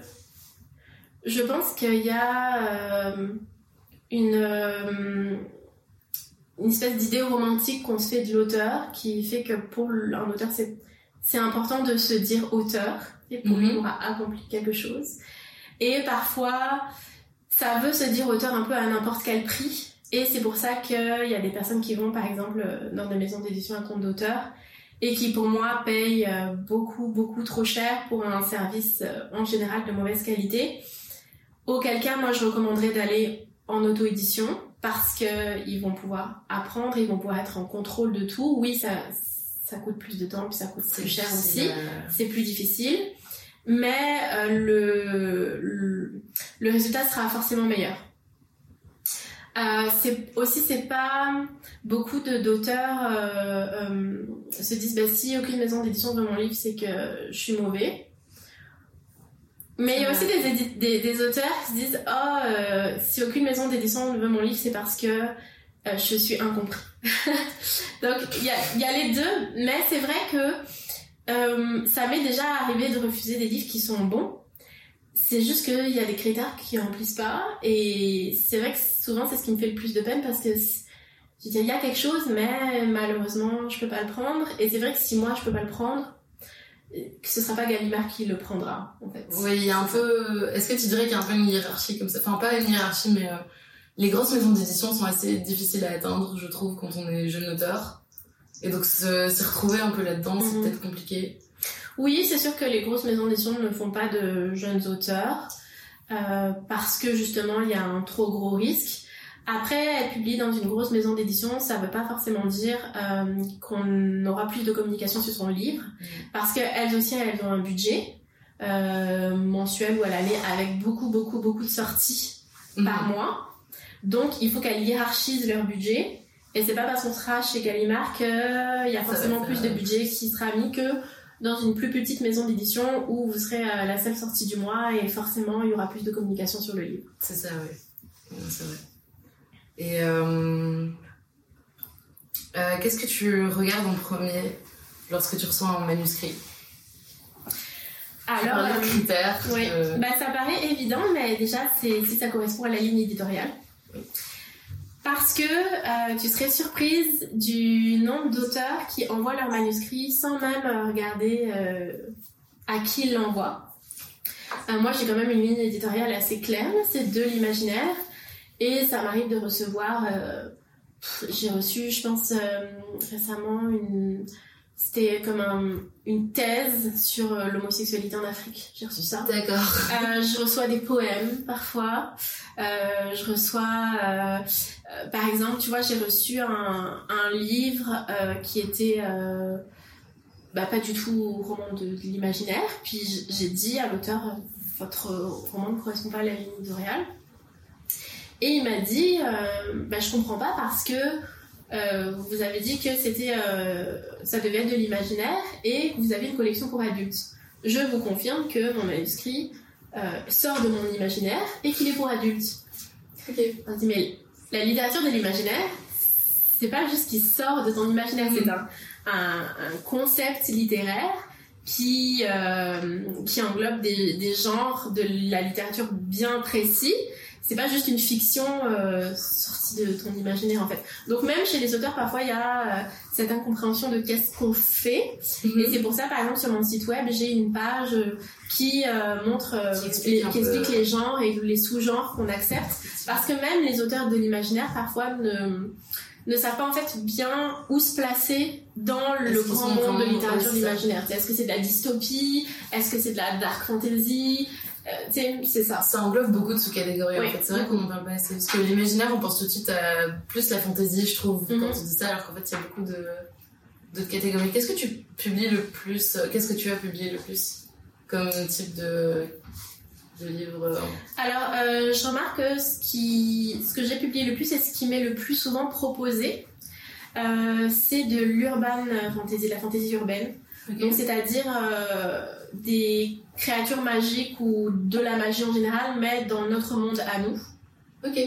je pense qu'il y a une, une espèce d'idée romantique qu'on se fait de l'auteur qui fait que pour un auteur, c'est, c'est important de se dire auteur et pour lui, on aura accompli quelque chose. Et parfois, ça veut se dire auteur un peu à n'importe quel prix. Et c'est pour ça qu'il y a des personnes qui vont, par exemple, dans des maisons d'édition à compte d'auteur et qui pour moi payent euh, beaucoup beaucoup trop cher pour un service euh, en général de mauvaise qualité. Auquel cas, moi je recommanderais d'aller en auto-édition parce que ils vont pouvoir apprendre, ils vont pouvoir être en contrôle de tout. Oui, ça ça coûte plus de temps, puis ça coûte plus cher aussi, Euh, c'est plus difficile, mais euh, le, le le résultat sera forcément meilleur. Euh, c'est aussi c'est pas beaucoup de d'auteurs euh, se disent bah si aucune maison d'édition veut mon livre c'est que je suis mauvais mais il y a aussi des, édi- des, des auteurs qui se disent oh euh, si aucune maison d'édition ne veut mon livre c'est parce que euh, je suis incompris. *laughs* Donc il y a, il y a les deux mais c'est vrai que euh, ça m'est déjà arrivé de refuser des livres qui sont bons. C'est juste qu'il y a des critères qui remplissent pas et c'est vrai que souvent c'est ce qui me fait le plus de peine parce que je dire, il y a quelque chose mais malheureusement je peux pas le prendre. Et c'est vrai que si moi je peux pas le prendre que ce sera pas Gallimard qui le prendra en fait. Oui, il y a un peu. Est-ce que tu dirais qu'il y a un peu une hiérarchie comme ça? Enfin, pas une hiérarchie, mais euh, les grosses maisons d'édition sont assez difficiles à atteindre, je trouve, quand on est jeune auteur. Et donc, se, se retrouver un peu là-dedans, c'est Mhm. peut-être compliqué. Oui, c'est sûr que les grosses maisons d'édition ne font pas de jeunes auteurs euh, parce que justement il y a un trop gros risque. Après, être publié dans une grosse maison d'édition, ça veut pas forcément dire euh, qu'on aura plus de communication sur son livre parce qu'elles aussi, elles ont un budget euh, mensuel ou à l'année avec beaucoup, beaucoup, beaucoup de sorties par Mhm. mois. Donc, il faut qu'elles hiérarchisent leur budget. Et c'est pas parce qu'on sera chez Gallimard qu'il y a forcément plus de budget qui sera mis que dans une plus petite maison d'édition où vous serez à la seule sortie du mois et forcément il y aura plus de communication sur le livre. C'est ça, oui. C'est vrai. Et euh, euh, qu'est-ce que tu regardes en premier lorsque tu reçois un manuscrit? Alors, euh, critères. Oui, euh, bah, ça paraît évident, mais déjà, c'est si ça correspond à la ligne éditoriale. Parce que euh, tu serais surprise du nombre d'auteurs qui envoient leur manuscrit sans même regarder à qui ils l'envoient. Moi, j'ai quand même une ligne éditoriale assez claire, c'est de l'imaginaire. Et ça m'arrive de recevoir... euh, j'ai reçu, je pense, euh, récemment une... C'était comme un- une thèse sur euh, l'homosexualité en Afrique. J'ai reçu ça. D'accord. Euh, je reçois des poèmes parfois. Euh, je reçois, euh, par exemple, tu vois, j'ai reçu un, un livre qui était bah, pas du tout roman de, de l'imaginaire. Puis j'ai dit à l'auteur, votre roman ne correspond pas à la ligne éditoriale. Et il m'a dit, euh, bah, je comprends pas parce que euh, vous avez dit que c'était, euh, ça devait être de l'imaginaire et que vous avez une collection pour adultes. Je vous confirme que mon manuscrit euh, sort de mon imaginaire et qu'il est pour adultes. Ok. On dit, mais la littérature de l'imaginaire, c'est pas juste qui sort de ton imaginaire, c'est un, un, un concept littéraire qui, qui englobe des, des genres de la littérature bien précis. C'est pas juste une fiction euh, sortie de ton imaginaire en fait. Donc même chez les auteurs, parfois il y a euh, cette incompréhension de qu'est-ce qu'on fait Mhm. et c'est pour ça, par exemple, sur mon site web, j'ai une page euh, qui euh, montre, Qui explique les, qui explique les genres et les sous-genres qu'on accepte. Parce que même les auteurs de l'imaginaire, parfois, ne, ne savent pas en fait bien où se placer dans le grand monde de littérature d'imaginaire. Est-ce que c'est de la dystopie? Est-ce que c'est de la dark fantasy? C'est ça. Ça englobe beaucoup de sous-catégories Oui. en fait. C'est vrai qu'on parle pas assez. Parce que l'imaginaire, on pense tout de suite à plus la fantaisie, je trouve, Mhm. quand on dit ça, alors qu'en fait, il y a beaucoup de d'autres catégories. Qu'est-ce que tu publies le plus euh, Qu'est-ce que tu as publié le plus comme type de, de livre Alors, euh, je remarque que ce, qui, ce que j'ai publié le plus et ce qui m'est le plus souvent proposé, euh, c'est de l'urban fantasy, la fantasy urbaine. Donc, c'est-à-dire euh, des créatures magiques ou de la magie en général, mais dans notre monde à nous. Ok.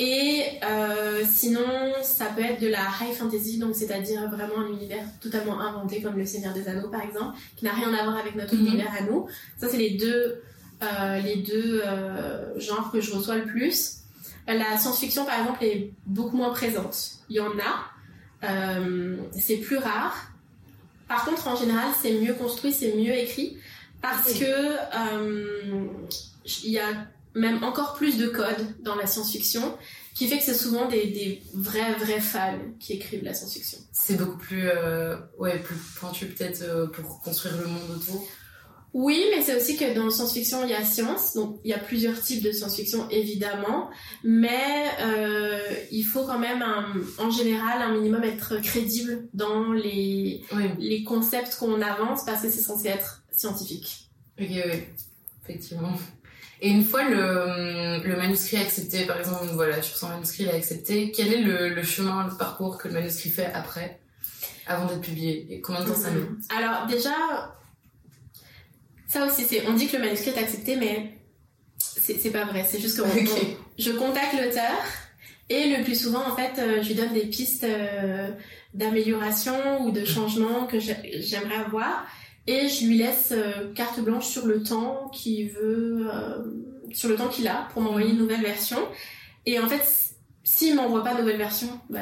Et euh, sinon, ça peut être de la high fantasy, donc c'est-à-dire vraiment un univers totalement inventé, comme le Seigneur des Anneaux par exemple, qui n'a rien à voir avec notre Mhm. univers à nous. Ça, c'est les deux, euh, les deux euh, genres que je reçois le plus. La science-fiction, par exemple, est beaucoup moins présente. Il y en a, c'est plus rare. Par contre, en général, c'est mieux construit, c'est mieux écrit, parce que euh, il y a même encore plus de codes dans la science-fiction, qui fait que c'est souvent des, des vrais, vrais fans qui écrivent la science-fiction. C'est beaucoup plus, euh, ouais, plus pointu peut-être euh, pour construire le monde autour. Oui, mais c'est aussi que dans la science-fiction, il y a science, donc il y a plusieurs types de science-fiction évidemment, mais euh, il faut quand même, un- en général, un minimum être crédible dans les, Oui, les concepts qu'on avance parce que c'est censé être scientifique. ok, oui, effectivement. Et une fois le, le manuscrit accepté, par exemple, voilà, sur son manuscrit il est accepté, quel est le, le chemin, le parcours que le manuscrit fait après, avant d'être publié? Et combien de temps ça met? Alors déjà, ça aussi, c'est, on dit que le manuscrit est accepté, mais c'est, pas vrai. C'est juste que on- je contacte l'auteur et le plus souvent, en fait, euh, je lui donne des pistes euh, d'amélioration ou de changement que j'ai- j'aimerais avoir et je lui laisse euh, carte blanche sur le temps qu'il veut, sur le temps qu'il a pour m'envoyer une nouvelle version. Et en fait, s'il m'envoie pas de nouvelle version, bah,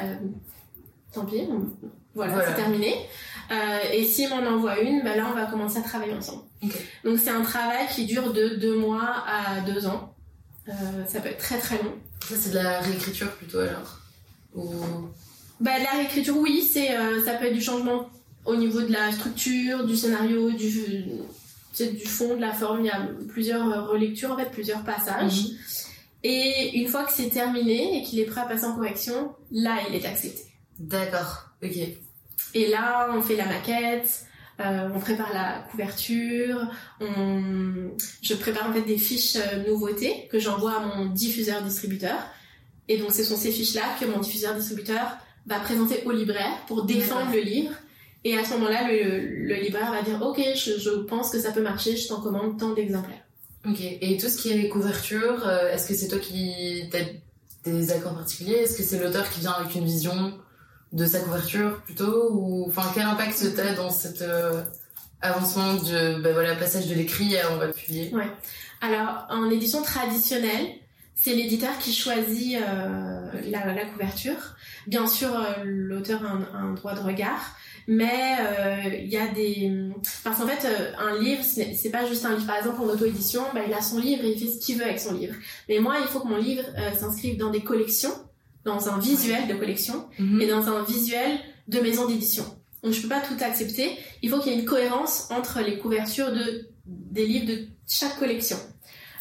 tant pis, on- voilà, Voilà. c'est terminé. Euh, et s'il m'en envoie une, bah là, on va commencer à travailler ensemble. Donc c'est un travail qui dure de deux mois à deux ans. Euh, ça peut être très très long. Ça c'est de la réécriture plutôt alors? Ou... Bah, la réécriture, oui, c'est, euh, ça peut être du changement au niveau de la structure, du scénario, du, c'est du fond, de la forme. Il y a plusieurs relectures, en fait, plusieurs passages. Mhm. Et une fois que c'est terminé et qu'il est prêt à passer en correction, là, il est accepté. D'accord, ok. Et là, on fait la maquette, euh, on prépare la couverture, on... je prépare en fait des fiches euh, nouveautés que j'envoie à mon diffuseur-distributeur. Et donc, ce sont ces fiches-là que mon diffuseur-distributeur va présenter au libraire pour défendre le livre. Et à ce moment-là, le, le libraire va dire Ok, je, je pense que ça peut marcher, je t'en commande tant d'exemplaires. Ok, et tout ce qui est couverture, euh, est-ce que c'est toi qui t'as des accords particuliers? Est-ce que c'est l'auteur qui vient avec une vision? De sa couverture plutôt Ou enfin, quel impact t'as dans cet euh, avancement de ben voilà, passage de l'écrit à on va publier? Alors, en édition traditionnelle, c'est l'éditeur qui choisit euh, la, la couverture. Bien sûr, euh, l'auteur a un, un droit de regard, mais euh, il y a des... Parce qu'en fait, euh, un livre, c'est pas juste un livre. Par exemple, en auto-édition, bah, il a son livre et il fait ce qu'il veut avec son livre. Mais moi, il faut que mon livre s'inscrive dans des collections, dans un visuel de collection, Mhm. et dans un visuel de maison d'édition. Donc je peux pas tout accepter. Il faut qu'il y ait une cohérence entre les couvertures de, des livres de chaque collection.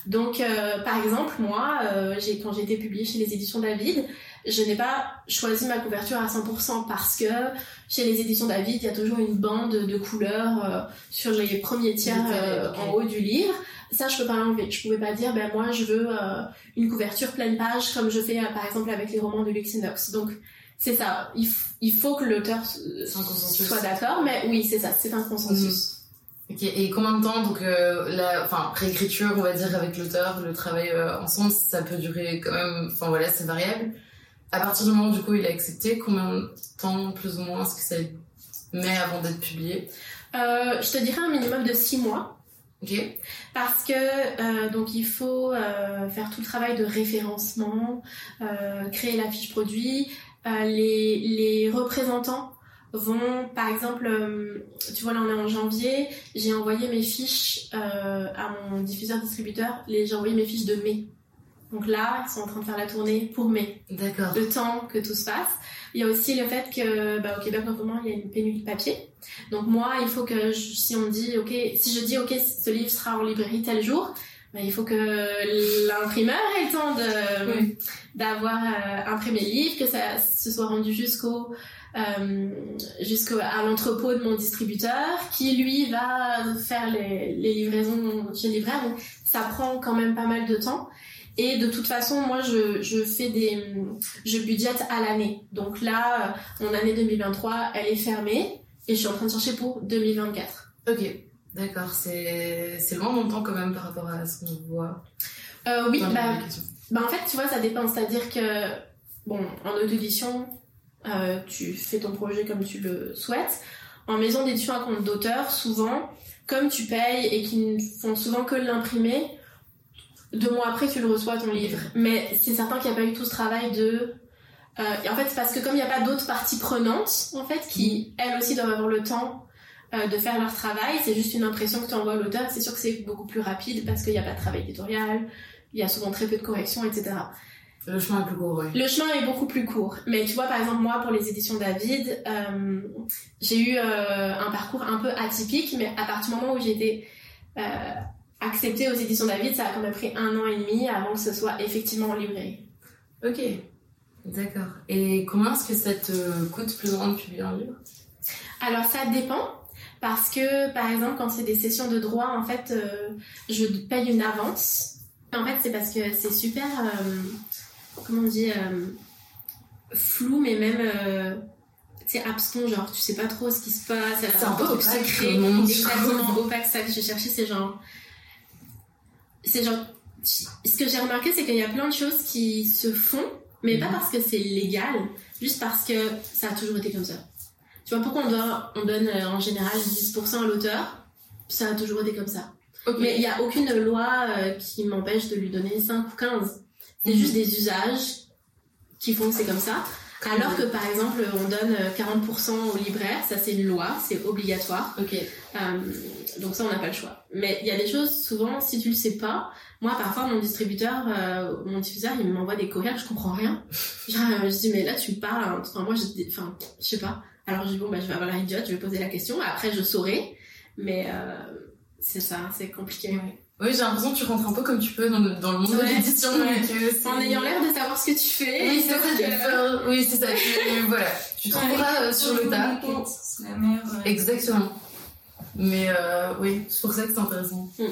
Donc euh, par exemple, moi, euh, quand j'ai été publiée chez les éditions David, je n'ai pas choisi ma couverture à 100% parce que chez les éditions David, il y a toujours une bande de couleurs euh, sur les premiers tiers en haut du livre. Ça, je peux pas l'enlever. Je pouvais pas dire, ben moi, je veux euh, une couverture pleine page comme je fais euh, par exemple avec les romans de Luxinox. Donc c'est ça. Il, il faut que l'auteur soit d'accord, mais oui, c'est ça. C'est un consensus. Ok, et combien de temps donc euh, la enfin réécriture on va dire avec l'auteur, le travail euh, ensemble, ça peut durer quand même enfin voilà, c'est variable. À partir du moment où du coup il a accepté, combien de temps plus ou moins est-ce que ça met avant d'être publié? Euh, je te dirais un minimum de six mois. Parce que euh, donc il faut euh, faire tout le travail de référencement, euh, créer la fiche produit. Les, représentants vont, par exemple, tu vois là on est en janvier, j'ai envoyé mes fiches à mon diffuseur distributeur, j'ai envoyé mes fiches de mai. Donc là, ils sont en train de faire la tournée pour mai, D'accord. le temps que tout se passe. Il y a aussi le fait que bah, au Québec en ce moment il y a une pénurie de papier. Donc moi, il faut que je- si on dit ok, si je dis ok, ce livre sera en librairie tel jour, bah, il faut que l'imprimeur ait le temps de d'avoir euh, imprimé le livre, que ça se soit rendu jusqu'au euh, jusqu'à l'entrepôt de mon distributeur, qui lui va faire les, les livraisons chez le libraire. Donc ça prend quand même pas mal de temps. Et de toute façon, moi, je, je fais des, je budgète à l'année. Donc là, mon année 2023, elle est fermée et je suis en train de chercher pour 2024. Ok, d'accord. C'est, loin mon temps quand même par rapport à ce qu'on voit. Euh, oui, bah, bah, en fait, tu vois, ça dépend. C'est-à-dire que, bon, en auto-édition, euh, tu fais ton projet comme tu le souhaites. En maison d'édition à compte d'auteur, souvent, comme tu payes et qu'ils ne font souvent que l'imprimer, deux mois après, tu le reçois ton livre. Mais c'est certain qu'il n'y a pas eu tout ce travail de euh, et en fait, c'est parce que comme il n'y a pas d'autres parties prenantes, en fait, qui elles aussi doivent avoir le temps euh, de faire leur travail, c'est juste une impression que tu envoies à l'auteur. C'est sûr que c'est beaucoup plus rapide parce qu'il n'y a pas de travail éditorial, il y a souvent très peu de corrections, etc. Le chemin est plus court, oui. Le chemin est beaucoup plus court. Mais tu vois, par exemple, moi, pour les éditions David, euh, j'ai eu euh, un parcours un peu atypique, mais à partir du moment où j'ai été euh, acceptée aux éditions David, ça a quand même pris un an et demi avant que ce soit effectivement en librairie. Ok. D'accord. Et combien est-ce que ça te coûte plus ou moins de publier un livre? Alors ça dépend. Parce que, par exemple, quand c'est des sessions de droit, en fait, euh, je paye une avance. En fait, c'est parce que c'est super, euh, comment on dit, euh, flou, mais même, c'est abscon, genre, tu sais pas trop ce qui se passe. C'est un peu opaque. secret. Exactement, opaque, ça que j'ai cherché, c'est genre... C'est genre... Ce que j'ai remarqué, c'est qu'il y a plein de choses qui se font, mais pas parce que c'est légal, juste parce que ça a toujours été comme ça. Tu vois, pourquoi on, doit, on donne euh, en général 10% à l'auteur? Ça a toujours été comme ça. Mais il n'y a aucune loi euh, qui m'empêche de lui donner 5 ou 15. C'est mhm. juste des usages qui font que c'est comme ça. Alors que par exemple, on donne 40% euh, au libraire, ça c'est une loi, c'est obligatoire. Ok. Donc ça, on n'a pas le choix. Mais il y a des choses, souvent, si tu le sais pas, moi, parfois, mon distributeur, euh, mon diffuseur, il m'envoie des courriels, je comprends rien. Genre, euh, je dis, mais là, tu me parles. Hein. Enfin, moi, je, enfin, je sais pas. Alors, je dis, bon, bah, je vais avoir la idiote, je vais poser la question. Après, je saurai. Mais euh, c'est ça, c'est compliqué. Oui, j'ai l'impression que tu rentres un peu comme tu peux dans le, dans le monde de l'édition. En ayant l'air de savoir ce que tu fais. Oui, c'est ça. Oui, c'est ça. Tu, voilà. Tu trouveras euh, sur le tas. Exactement. Mais euh, oui, c'est pour ça que c'est intéressant. Mm.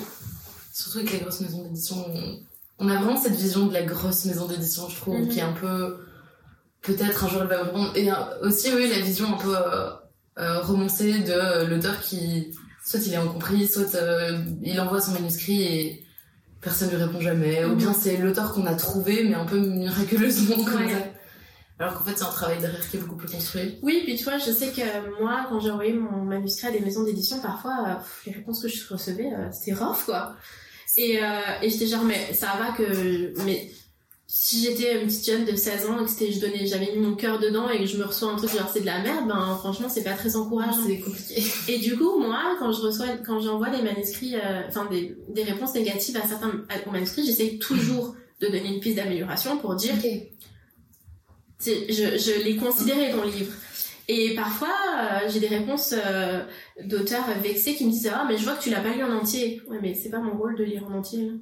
Surtout avec les grosses maisons d'édition, on... a vraiment cette vision de la grosse maison d'édition, je trouve, qui est un peu. Peut-être un jour elle va reprendre. Et euh, aussi, oui, la vision un peu euh, euh, romancée de l'auteur qui. Soit il est incompris, soit il envoie son manuscrit et personne ne lui répond jamais. Ou mhm. bien c'est l'auteur qu'on a trouvé, mais un peu miraculeusement comme ça. Alors qu'en fait, c'est un travail derrière qui est beaucoup plus construit. Oui, puis tu vois, je sais que moi, quand j'ai envoyé mon manuscrit à des maisons d'édition, parfois, les réponses que je recevais, c'était rough, quoi. Et, euh, et j'étais genre, mais ça va que. Mais si j'étais une petite jeune de 16 ans et que c'était, je donnais, j'avais mis mon cœur dedans et que je me reçois un truc genre c'est de la merde, ben franchement c'est pas très encourageant. C'est compliqué. *laughs* Et du coup, moi, quand je reçois, quand j'envoie des manuscrits, euh, enfin des, des réponses négatives à certains manuscrits, j'essaie toujours de donner une piste d'amélioration pour dire. Ok. Je, je l'ai considéré ton livre. Et parfois, euh, j'ai des réponses euh, d'auteurs vexés qui me disent Ah, mais je vois que tu l'as pas lu en entier. Ouais, mais c'est pas mon rôle de lire en entier.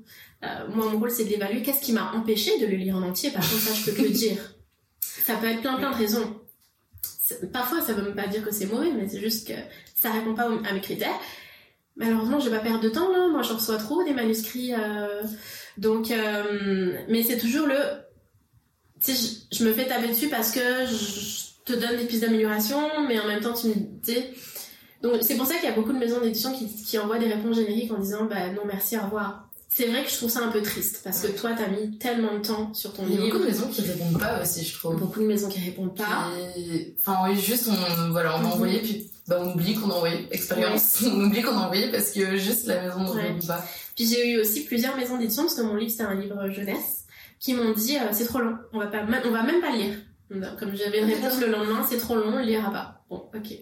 Euh, moi, mon rôle, c'est de l'évaluer. Qu'est-ce qui m'a empêché de le lire en entier? Par contre, ça, je peux le dire. Ça peut être plein, plein de raisons. Parfois, ça veut même pas dire que c'est mauvais, mais c'est juste que ça répond pas à mes critères. Malheureusement, je vais pas perdre de temps, là. Moi, j'en reçois trop des manuscrits. Donc, mais c'est toujours le. Sais, je, je, me fais taper dessus parce que je, te donne des pistes d'amélioration, mais en même temps, tu me dis. Donc, c'est pour ça qu'il y a beaucoup de maisons d'édition qui, qui envoient des réponses génériques en disant bah non, merci, au revoir. C'est vrai que je trouve ça un peu triste parce que toi, t'as mis tellement de temps sur ton livre. Il y a beaucoup de maisons qui répondent pas aussi, je trouve. Beaucoup de maisons qui répondent pas. Enfin, oui, juste on, voilà, on a mhm. envoyé, puis bah, on oublie qu'on a envoyé. Expérience. *laughs* on oublie qu'on a envoyé parce que juste la maison ne répond pas. Puis j'ai eu aussi plusieurs maisons d'édition parce que mon livre c'est un livre jeunesse qui m'ont dit euh, c'est trop long, on va pas, on va même pas lire. Comme j'avais une réponse le lendemain, c'est trop long, on lira pas. Bon, ok.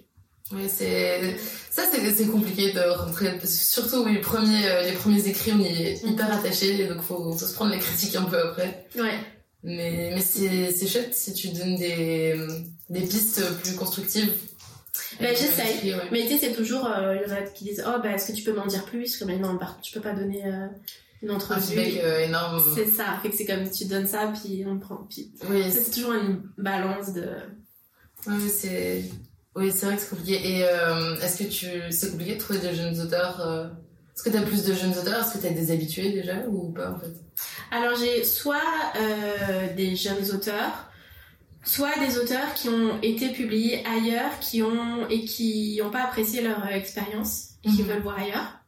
Oui, c'est ça, c'est compliqué de rentrer, surtout les premiers, euh, les premiers écrits, on y est hyper attaché, donc faut, faut se prendre les critiques un peu après. Ouais. Mais, mais c'est chouette si tu donnes des, des pistes plus constructives. Ben, j'essaye. Mais tu sais, c'est toujours, euh, il y en a qui disent, oh, bah, est-ce que tu peux m'en dire plus? Comme, non, par contre, je peux pas donner, euh, une Un entrevue. euh, énorme. C'est ça, fait que c'est comme tu donnes ça, puis on prend. Puis Oui, c'est toujours une balance de. Oui, c'est oui, c'est vrai que c'est compliqué. Et euh, est-ce que tu c'est compliqué de trouver des jeunes auteurs euh, Est-ce que tu as plus de jeunes auteurs? Est-ce que tu as des habitués déjà ou pas en fait? Alors j'ai soit des jeunes auteurs, soit des auteurs qui ont été publiés ailleurs, qui ont et qui n'ont pas apprécié leur expérience et qui Mhm. veulent voir ailleurs.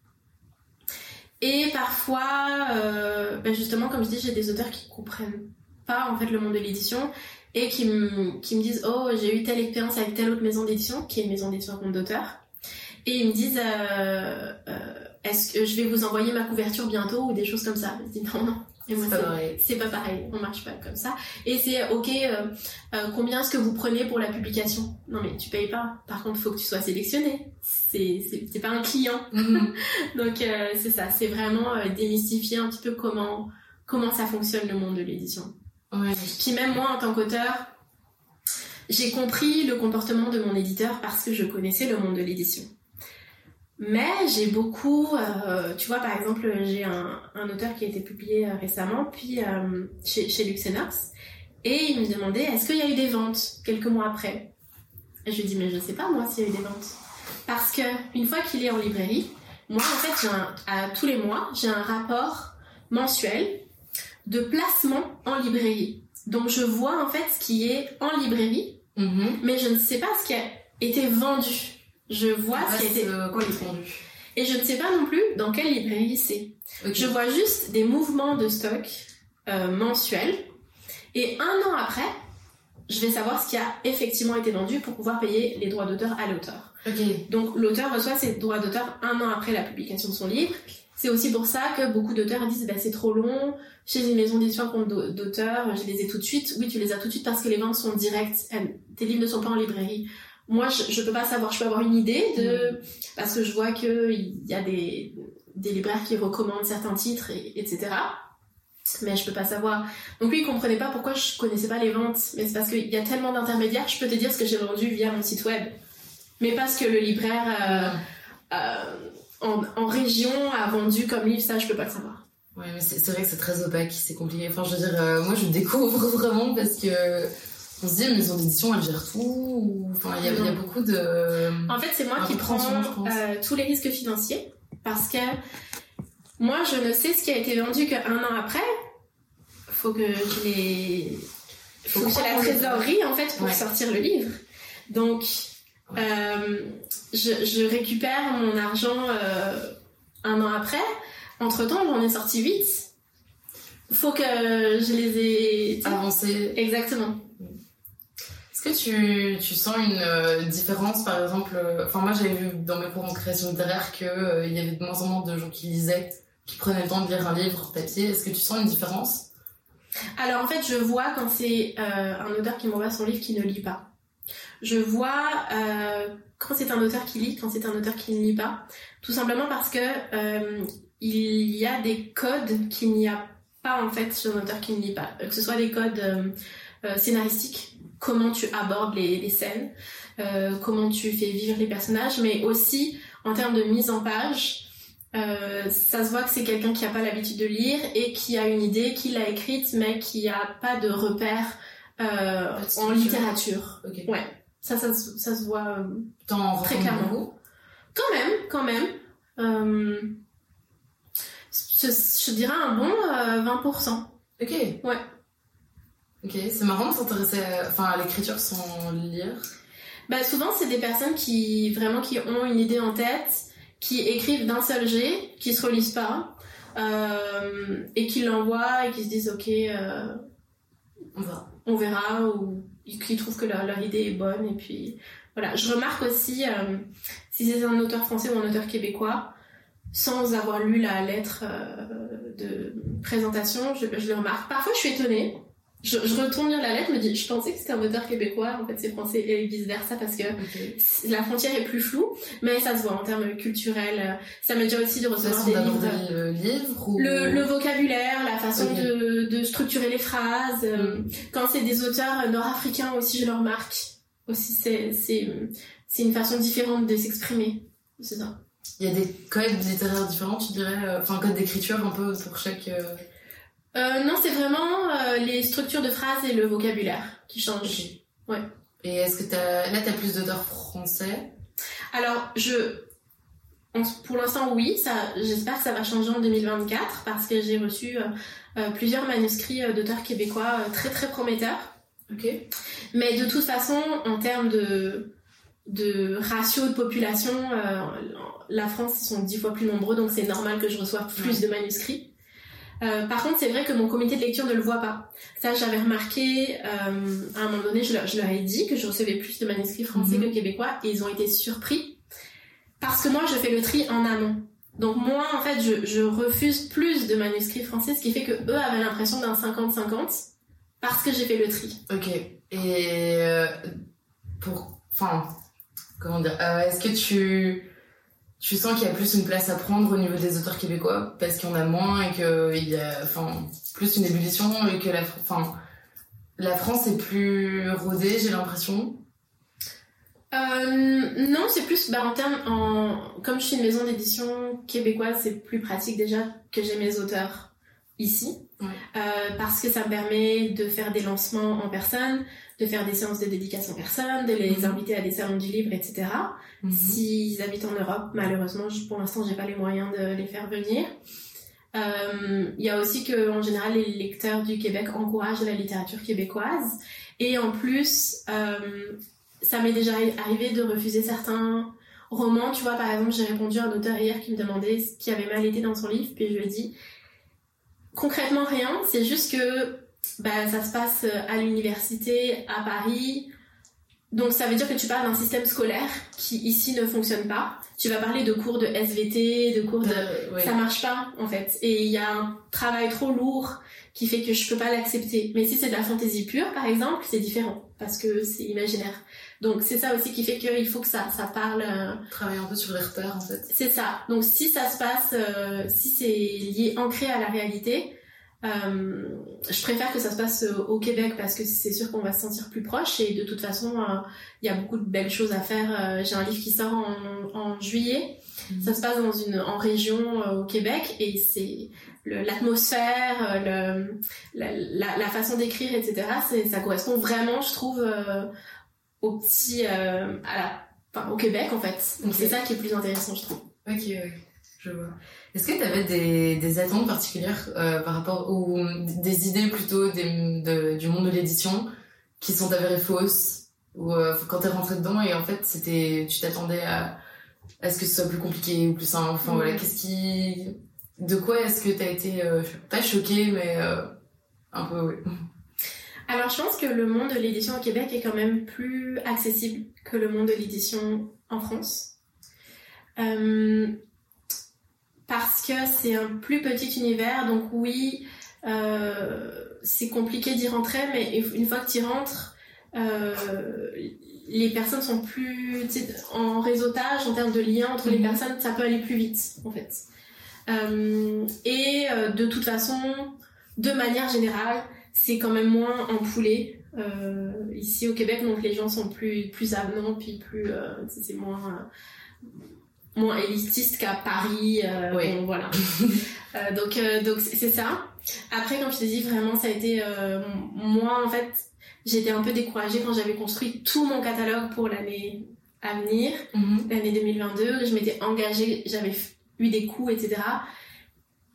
Et parfois, euh, ben justement, comme je dis, j'ai des auteurs qui comprennent pas en fait le monde de l'édition et qui me qui me disent oh j'ai eu telle expérience avec telle autre maison d'édition qui est une maison d'édition à compte d'auteur et ils me disent euh, euh, est-ce que je vais vous envoyer ma couverture bientôt ou des choses comme ça? Je dis non non. Et moi C'est pas pareil. c'est pas pareil, on marche pas comme ça. Et c'est ok, euh, euh, combien est-ce que vous prenez pour la publication? Non mais tu payes pas. Par contre, faut que tu sois sélectionné. C'est pas un client. Mhm. *laughs* Donc euh, c'est ça, c'est vraiment euh, démystifier un petit peu comment comment ça fonctionne le monde de l'édition. Ouais. Puis même moi en tant qu'auteur, j'ai compris le comportement de mon éditeur parce que je connaissais le monde de l'édition. Mais j'ai beaucoup, euh, tu vois par exemple j'ai un, un auteur qui a été publié euh, récemment, puis euh, chez, chez Luxenox, et il me demandait est-ce qu'il y a eu des ventes quelques mois après? Et je lui dis mais je sais pas moi s'il y a eu des ventes. Parce que une fois qu'il est en librairie, moi en fait un- à tous les mois j'ai un rapport mensuel de placement en librairie. Donc je vois en fait ce qui est en librairie, Mhm. mais je ne sais pas ce qui a été vendu. Je vois ce qui a été euh, confondu. Et je ne sais pas non plus dans quelle librairie c'est. Je vois juste des mouvements de stock euh, mensuels. Et un an après, je vais savoir ce qui a effectivement été vendu pour pouvoir payer les droits d'auteur à l'auteur. Donc l'auteur reçoit ses droits d'auteur un an après la publication de son livre. C'est aussi pour ça que beaucoup d'auteurs disent bah, c'est trop long, chez une maison d'édition compte d'au- d'auteur, je les ai tout de suite. Oui, tu les as tout de suite parce que les ventes sont directes, elles- tes livres ne sont pas en librairie. Moi, je, je peux pas savoir, je peux avoir une idée de parce que je vois que il y a des, des libraires qui recommandent certains titres, et, etc. Mais je peux pas savoir. Donc lui, il comprenait pas pourquoi je connaissais pas les ventes. Mais c'est parce qu'il y a tellement d'intermédiaires, je peux te dire ce que j'ai vendu via mon site web. Mais parce que le libraire euh, euh, en, en région a vendu comme livre, ça, je peux pas le savoir. Ouais, mais c'est c'est vrai que c'est très opaque, c'est compliqué. Enfin, je veux dire, euh, moi je découvre *laughs* vraiment parce que on se dit, une maison d'édition elle gère tout. ou- Enfin, il y, a- il y a beaucoup de. En fait, c'est moi qui prends euh, tous les risques financiers parce que moi, je ne sais ce qui a été vendu qu'un an après. Faut que je les... Faut que j'ai la trésorerie, en fait, pour Ouais. sortir le livre. Donc, euh, je, je récupère mon argent euh, un an après. Entre-temps, j'en ai sorti 8. Faut que je les ai... Avancer. Exactement. Est-ce que tu, sens une euh, différence, par exemple euh, Enfin, moi j'avais vu dans mes cours en création littéraire qu'il y avait de moins en moins de gens qui lisaient, qui prenaient le temps de lire un livre papier. Est-ce que tu sens une différence? Alors en fait, je vois quand c'est euh, un auteur qui m'envoie son livre qui ne lit pas. Je vois euh, quand c'est un auteur qui lit, quand c'est un auteur qui ne lit pas. Tout simplement parce que euh, il y a des codes qu'il n'y a pas en fait sur un auteur qui ne lit pas. Que ce soit des codes euh, euh, scénaristiques, comment tu abordes les, les scènes, euh, comment tu fais vivre les personnages, mais aussi en termes de mise en page. Euh, ça se voit que c'est quelqu'un qui n'a pas l'habitude de lire et qui a une idée, qui l'a écrite, mais qui a pas de repère euh, en littérature. Ouais, ça, ça, se- ça se voit euh, Très clairement. quand même, quand même. Je, dirais un bon euh, 20%. Ok. Ouais. Ok, c'est marrant de s'intéresser à, enfin, à l'écriture sans lire. Bah souvent c'est des personnes qui vraiment qui ont une idée en tête, qui écrivent d'un seul jet, qui se relisent pas, euh, et qui l'envoient et qui se disent ok euh, On verra. on verra ou qui trouvent que leur, leur idée est bonne et puis voilà. Je remarque aussi euh, si c'est un auteur français ou un auteur québécois, sans avoir lu la lettre de présentation, je, je le remarque. Parfois je suis étonnée. Je, je retourne lire la lettre, je me dis, je pensais que c'était un auteur québécois, en fait c'est français et vice versa parce que la frontière est plus floue, mais ça se voit en termes culturels. Ça m'est déjà aussi de recevoir des livres. le livre ou... Le, le vocabulaire, la façon de, de structurer les phrases. euh, Mm. Quand c'est des auteurs nord-africains aussi, je le remarque. Aussi, c'est, une façon différente de s'exprimer. C'est ça. Il y a des codes littéraires différents, tu dirais euh, Enfin, code d'écriture un peu pour chaque. euh, Euh, non, c'est vraiment euh, les structures de phrases et le vocabulaire qui changent. Ouais. Et est-ce que t'as... là, t'as plus d'auteurs français? Alors, je. Pour l'instant, oui, ça, j'espère que ça va changer en 2024 parce que j'ai reçu euh, plusieurs manuscrits d'auteurs québécois très très prometteurs. Ok. Mais de toute façon, en termes de, de ratio de population, euh, la France, ils sont dix fois plus nombreux, donc c'est normal que je reçoive plus de manuscrits. Euh, par contre, c'est vrai que mon comité de lecture ne le voit pas. Ça, j'avais remarqué, euh, à un moment donné, je leur, je leur ai dit que je recevais plus de manuscrits français Mhm. que québécois, et ils ont été surpris. Parce que moi, je fais le tri en amont. Donc moi, en fait, je, je refuse plus de manuscrits français, ce qui fait que eux avaient l'impression d'un 50-50, parce que j'ai fait le tri. Ok. Et euh, pour. Enfin, comment dire euh, Est-ce que tu. Tu sens qu'il y a plus une place à prendre au niveau des auteurs québécois parce qu'il y en a moins et qu'il y a enfin, plus une ébullition et que la, enfin, la France est plus rodée, j'ai l'impression. Euh, non, c'est plus bah, en termes en comme je suis une maison d'édition québécoise, c'est plus pratique déjà que j'ai mes auteurs ici Ouais. Euh, parce que ça me permet de faire des lancements en personne, de faire des séances de dédicace en personne, de les Mhm. inviter à des salons du livre, etc. S'ils habitent en Europe, malheureusement, pour l'instant, j'ai pas les moyens de les faire venir. Euh, Il y a aussi que, en général, les lecteurs du Québec encouragent la littérature québécoise. Et en plus, euh, ça m'est déjà arrivé de refuser certains romans. Tu vois, par exemple, j'ai répondu à un auteur hier qui me demandait ce qui avait mal été dans son livre, puis je lui ai dit concrètement rien, c'est juste que bah, ça se passe à l'université à Paris. Donc ça veut dire que tu parles d'un système scolaire qui ici ne fonctionne pas. Tu vas parler de cours de SVT, de cours de... Euh, ouais. Ça marche pas en fait. Et il y a un travail trop lourd qui fait que je peux pas l'accepter. Mais si c'est de la fantaisie pure par exemple, c'est différent parce que c'est imaginaire. Donc c'est ça aussi qui fait qu'il faut que ça, ça parle... euh, Travailler un peu sur les repères en fait. c'est ça. Donc si ça se passe, euh, si c'est lié, ancré à la réalité, euh, je préfère que ça se passe euh, au Québec parce que c'est sûr qu'on va se sentir plus proche et de toute façon, euh, il y a beaucoup de belles choses à faire. J'ai un livre qui sort en, en juillet. Mhm. Ça se passe dans une en région euh, au Québec et c'est l'atmosphère, le, la, la, la façon d'écrire, etc. Ça correspond vraiment, je trouve, au petit, à la, enfin, au Québec en fait. Donc c'est ça qui est plus intéressant, je trouve. Ok, ok, je vois. Est-ce que tu avais des, des attentes particulières euh, par rapport ou des idées plutôt des, de- du monde de l'édition qui sont avérées fausses ou euh, quand t'es rentré dedans et en fait c'était tu t'attendais à, à ce que ce soit plus compliqué ou plus simple. Enfin voilà, qu'est-ce qui de quoi est-ce que t'as été euh, pas choqué mais euh, un peu oui. Alors, je pense que le monde de l'édition au Québec est quand même plus accessible que le monde de l'édition en France. Euh, parce que c'est un plus petit univers, donc oui, euh, c'est compliqué d'y rentrer, mais une fois que tu y rentres, euh, les personnes sont plus en réseautage, en termes de lien entre les Mhm. personnes, ça peut aller plus vite, en fait. Euh, et de toute façon, de manière générale, c'est quand même moins empoulé ici au Québec, donc les gens sont plus plus avenants, puis plus c'est moins moins élitiste qu'à Paris. euh, Oui. bon, voilà. *laughs* Euh, donc euh, donc c'est ça. Après, comme je te dis, vraiment, ça a été moi en fait, j'étais un peu découragée quand j'avais construit tout mon catalogue pour l'année à venir Mhm. l'année 2022, je m'étais engagée, j'avais eu des coûts, etc.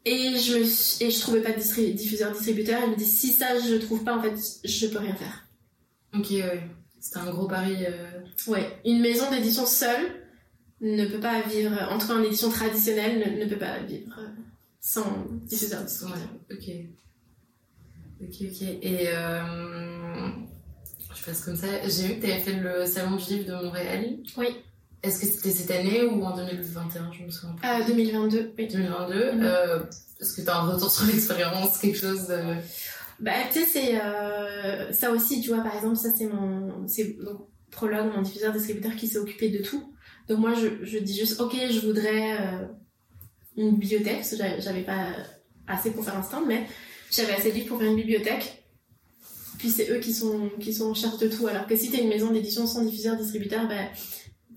Et je me suis- et je trouvais pas de distri- diffuseur distributeur. Je me dis si ça je trouve pas en fait je peux rien faire. Ok ouais. C'était un gros pari. Ouais, une maison d'édition seule ne peut pas vivre, en tout cas en édition traditionnelle, ne, ne peut pas vivre euh, sans diffuseur. Ouais, ok. Ok, ok. Et euh, je passe comme ça. J'ai vu que tu avais fait le salon du livre de Montréal. Oui. Est-ce que c'était cette année ou en 2021 Je me souviens pas. Euh, 2022, oui. 2022. Mhm. euh, Est-ce que tu as un retour sur l'expérience Quelque chose de... Bah, tu sais, c'est euh, ça aussi, tu vois, par exemple, ça c'est mon. C'est donc Prologue, mon diffuseur distributeur qui s'est occupé de tout. Donc moi, je, je dis juste, ok, je voudrais euh, une bibliothèque, parce que j'avais- pas assez pour faire un stand, mais j'avais assez de livres pour faire une bibliothèque. Puis c'est eux qui sont, qui sont en charge de tout. Alors que si t'es une maison d'édition sans diffuseur distributeur, bah,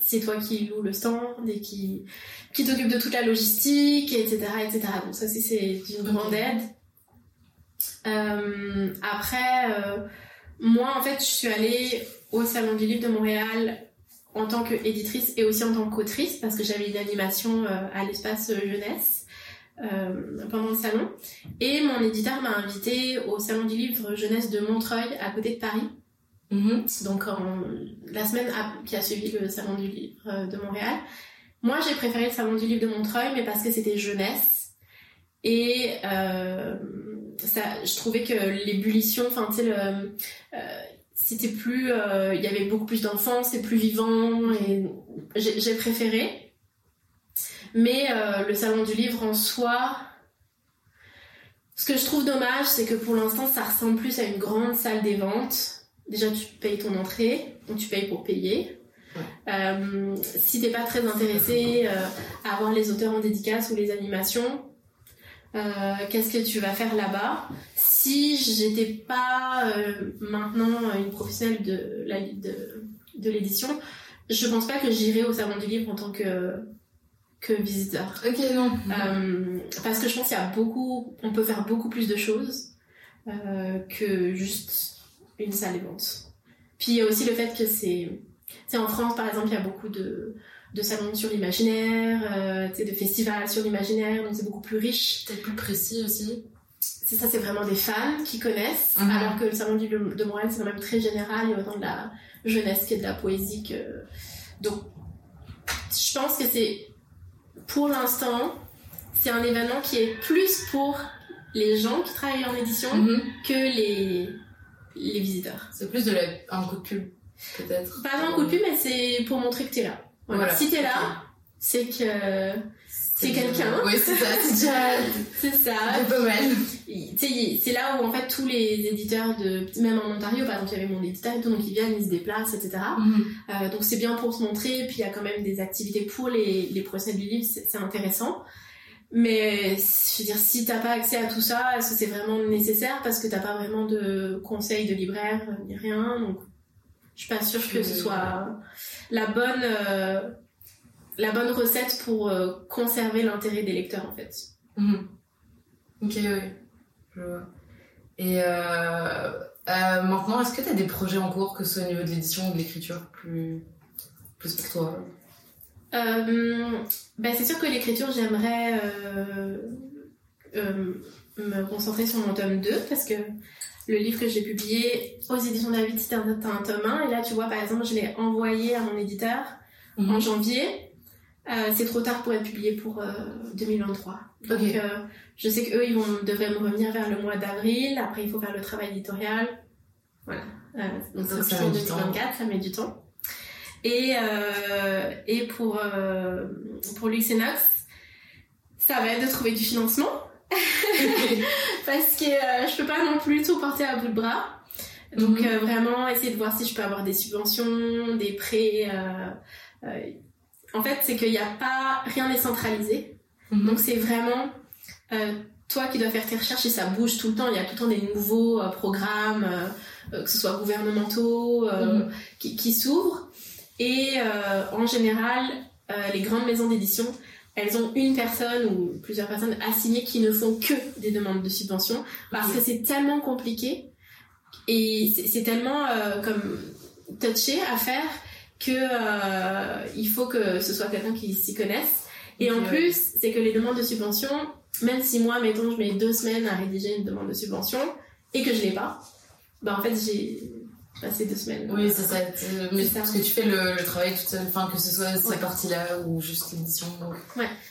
c'est toi qui loue le stand et qui, qui t'occupe de toute la logistique, etc., etc. Donc ça, c'est, c'est d'une grande aide. Euh, après, euh, moi, en fait, je suis allée au Salon du Livre de Montréal en tant qu'éditrice et aussi en tant qu'autrice parce que j'avais une animation euh, à l'espace jeunesse euh, pendant le salon. Et mon éditeur m'a invité au Salon du Livre Jeunesse de Montreuil à côté de Paris. Mhm. Donc en, la semaine qui a suivi le Salon du Livre euh, de Montréal. Moi j'ai préféré le Salon du Livre de Montreuil mais parce que c'était jeunesse. Et euh, ça, je trouvais que l'ébullition, enfin tu sais, le, euh, c'était plus, euh, il y avait beaucoup plus d'enfants, c'était plus vivant et j'ai préféré. Mais euh, le salon du livre en soi, ce que je trouve dommage, c'est que pour l'instant, ça ressemble plus à une grande salle des ventes. Déjà, tu payes ton entrée, donc tu payes pour payer. Euh, si t'es pas très intéressé à voir les auteurs en dédicace ou les animations, euh, qu'est-ce que tu vas faire là-bas Si j'étais pas euh, maintenant une professionnelle de la de, de l'édition, je pense pas que j'irais au salon du livre en tant que que visiteur. Ok, non. Euh, parce que je pense qu'il y a beaucoup, on peut faire beaucoup plus de choses que juste une salle des ventes. Puis il y a aussi le fait que c'est, sais, en France par exemple, il y a beaucoup de, de salons sur l'imaginaire, euh, tu de festivals sur l'imaginaire, donc c'est beaucoup plus riche. Peut-être plus précis aussi. C'est ça, c'est vraiment des fans qui connaissent, Mhm. alors que le salon du de Montréal, c'est quand même très général, il y a autant de la jeunesse que de la poésie que... Donc, je pense que c'est, pour l'instant, c'est un événement qui est plus pour les gens qui travaillent en édition Mhm. que les, les visiteurs. C'est plus de la... un coup de pub, peut-être. Pas un coup de pub, mais c'est pour montrer que t'es là. Voilà. Voilà. Si t'es là, c'est que c'est quelqu'un. Oui, c'est ça, c'est *laughs* déjà c'est ça. c'est pas mal. Tu sais, c'est là où en fait tous les éditeurs de, même en Ontario, par exemple, il y avait mon éditeur et tout, donc ils viennent, ils se déplacent, etc. Mhm. Euh, donc c'est bien pour se montrer, puis il y a quand même des activités pour les, les professionnels du livre, c'est c'est intéressant. Mais je veux dire, si t'as pas accès à tout ça, est-ce que c'est vraiment nécessaire? Parce que t'as pas vraiment de conseils de libraire ni rien Donc je suis pas sûre que ce soit la bonne euh, la bonne recette pour euh, conserver l'intérêt des lecteurs en fait. Mhm. Ok, oui. Je vois. Et euh, maintenant, est-ce que tu as des projets en cours, que ce soit au niveau de l'édition ou de l'écriture, plus, plus pour toi? Ben c'est sûr que l'écriture, j'aimerais me concentrer sur mon tome 2 parce que le livre que j'ai publié aux éditions David, c'était un, un tome 1. Et là, tu vois, par exemple, je l'ai envoyé à mon éditeur Mhm. en janvier. Euh, c'est trop tard pour être publié pour euh, 2023. Donc, Ok. euh, je sais qu'eux, ils vont, devraient me revenir vers le mois d'avril. Après, il faut faire le travail éditorial. Voilà. Euh, donc, Ça, c'est temps. 2024, ça met du temps. Et, euh, et pour, euh, pour Luxenox, ça va être de trouver du financement. *laughs* Parce que euh, je peux pas non plus tout porter à bout de bras. Donc Mhm. euh, vraiment essayer de voir si je peux avoir des subventions, des prêts. euh, euh, en fait, c'est qu'il n'y a pas rien n'est centralisé. Mhm. Donc c'est vraiment toi qui dois faire tes recherches et ça bouge tout le temps. Il y a tout le temps des nouveaux programmes, que ce soit gouvernementaux, Mhm. qui, qui s'ouvrent. Et en général, les grandes maisons d'édition, elles ont une personne ou plusieurs personnes assignées qui ne font que des demandes de subvention. Parce que c'est tellement compliqué et c'est tellement euh, comme touché à faire que euh, il faut que ce soit quelqu'un qui s'y connaisse. Et en plus, c'est que les demandes de subvention, même si moi, mettons, je mets deux semaines à rédiger une demande de subvention et que je l'ai pas, bah en fait j'ai passé deux semaines. Oui, c'est ça. c'est- Mais ça. parce que tu fais le, le travail toute seule, enfin, que ce soit Ouais. ces parties-là ou juste l'édition. Donc...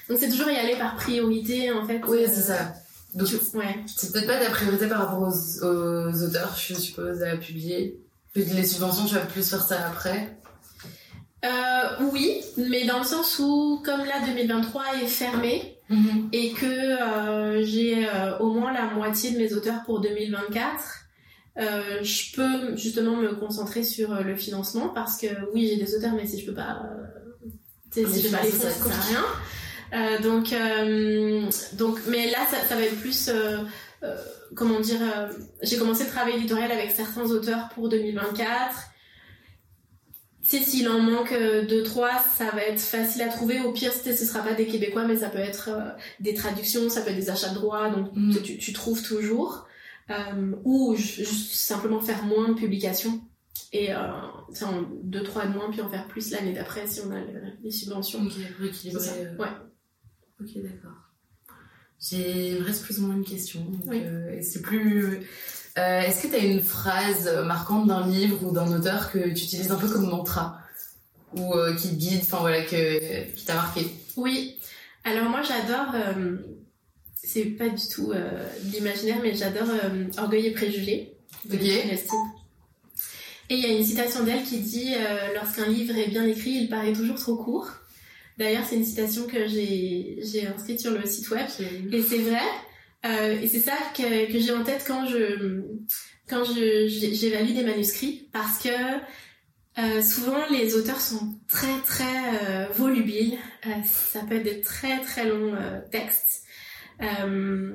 Donc c'est toujours y aller par priorité en fait. Oui, Euh, c'est ça. Donc, tu- Ouais. c'est peut-être pas ta priorité par rapport aux, aux auteurs, je suppose, à publier. Que les subventions, tu vas plus faire ça après. Euh, oui, mais dans le sens où, comme là 2023 est fermé et que euh, j'ai euh, au moins la moitié de mes auteurs pour 2024, euh, je peux justement me concentrer sur euh, le financement parce que oui, j'ai des auteurs, mais si je peux pas, euh, tu si je peux pas les fonds, ça sert à rien. Euh, donc, euh, donc, mais là, ça, ça va être plus, euh, comment dire, j'ai commencé le travail éditorial avec certains auteurs pour 2024. sais, s'il en manque euh, deux, trois, ça va être facile à trouver. Au pire, ce sera pas des Québécois, mais ça peut être des traductions, ça peut être des achats de droits, donc Mm. tu, tu trouves toujours. Euh, ou juste simplement faire moins de publications et euh, en deux, trois de moins, puis en faire plus l'année d'après si on a le- les subventions. Ok, pour équilibrer. C'est ça. euh, Ouais. Ok, d'accord. J'ai, il me reste plus ou moins une question. donc, Oui. euh, c'est plus. euh, est-ce que tu as une phrase marquante d'un livre ou d'un auteur que tu utilises un peu comme mantra? Ou euh, qui te guide, enfin voilà, que, qui t'a marqué? Oui. Alors moi j'adore, c'est pas du tout euh, de l'imaginaire, mais j'adore euh, Orgueil et Préjugés de. Et il y a une citation d'elle qui dit euh, Lorsqu'un livre est bien écrit, il paraît toujours trop court. D'ailleurs, c'est une citation que j'ai inscrite sur le site web. Et c'est vrai. Euh, et c'est ça que, que j'ai en tête quand je quand je j'évalue des manuscrits parce que euh, souvent les auteurs sont très très volubiles. Ça peut être des très très longs textes. Euh,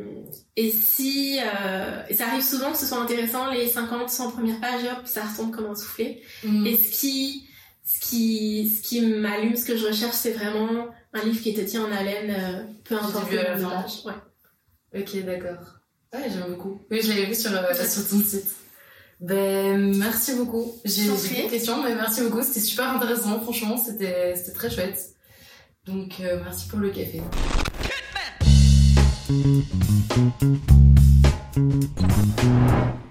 et si euh, et ça arrive souvent que ce soit intéressant les 50 100 premières pages hop ça retombe comme un soufflé Mm. et ce qui, ce qui, ce qui m'allume, ce que je recherche, c'est vraiment un livre qui te tient en haleine, euh, peu importe le à la nombre de fin. pages. Ouais. Ok, d'accord. Ouais, j'aime beaucoup. Oui, je l'avais vu sur, euh, sur ton site. Ben, merci beaucoup. J'ai des questions, mais merci beaucoup. C'était super intéressant, franchement. C'était c'était très chouette. Donc, euh, merci pour le café. Thank you.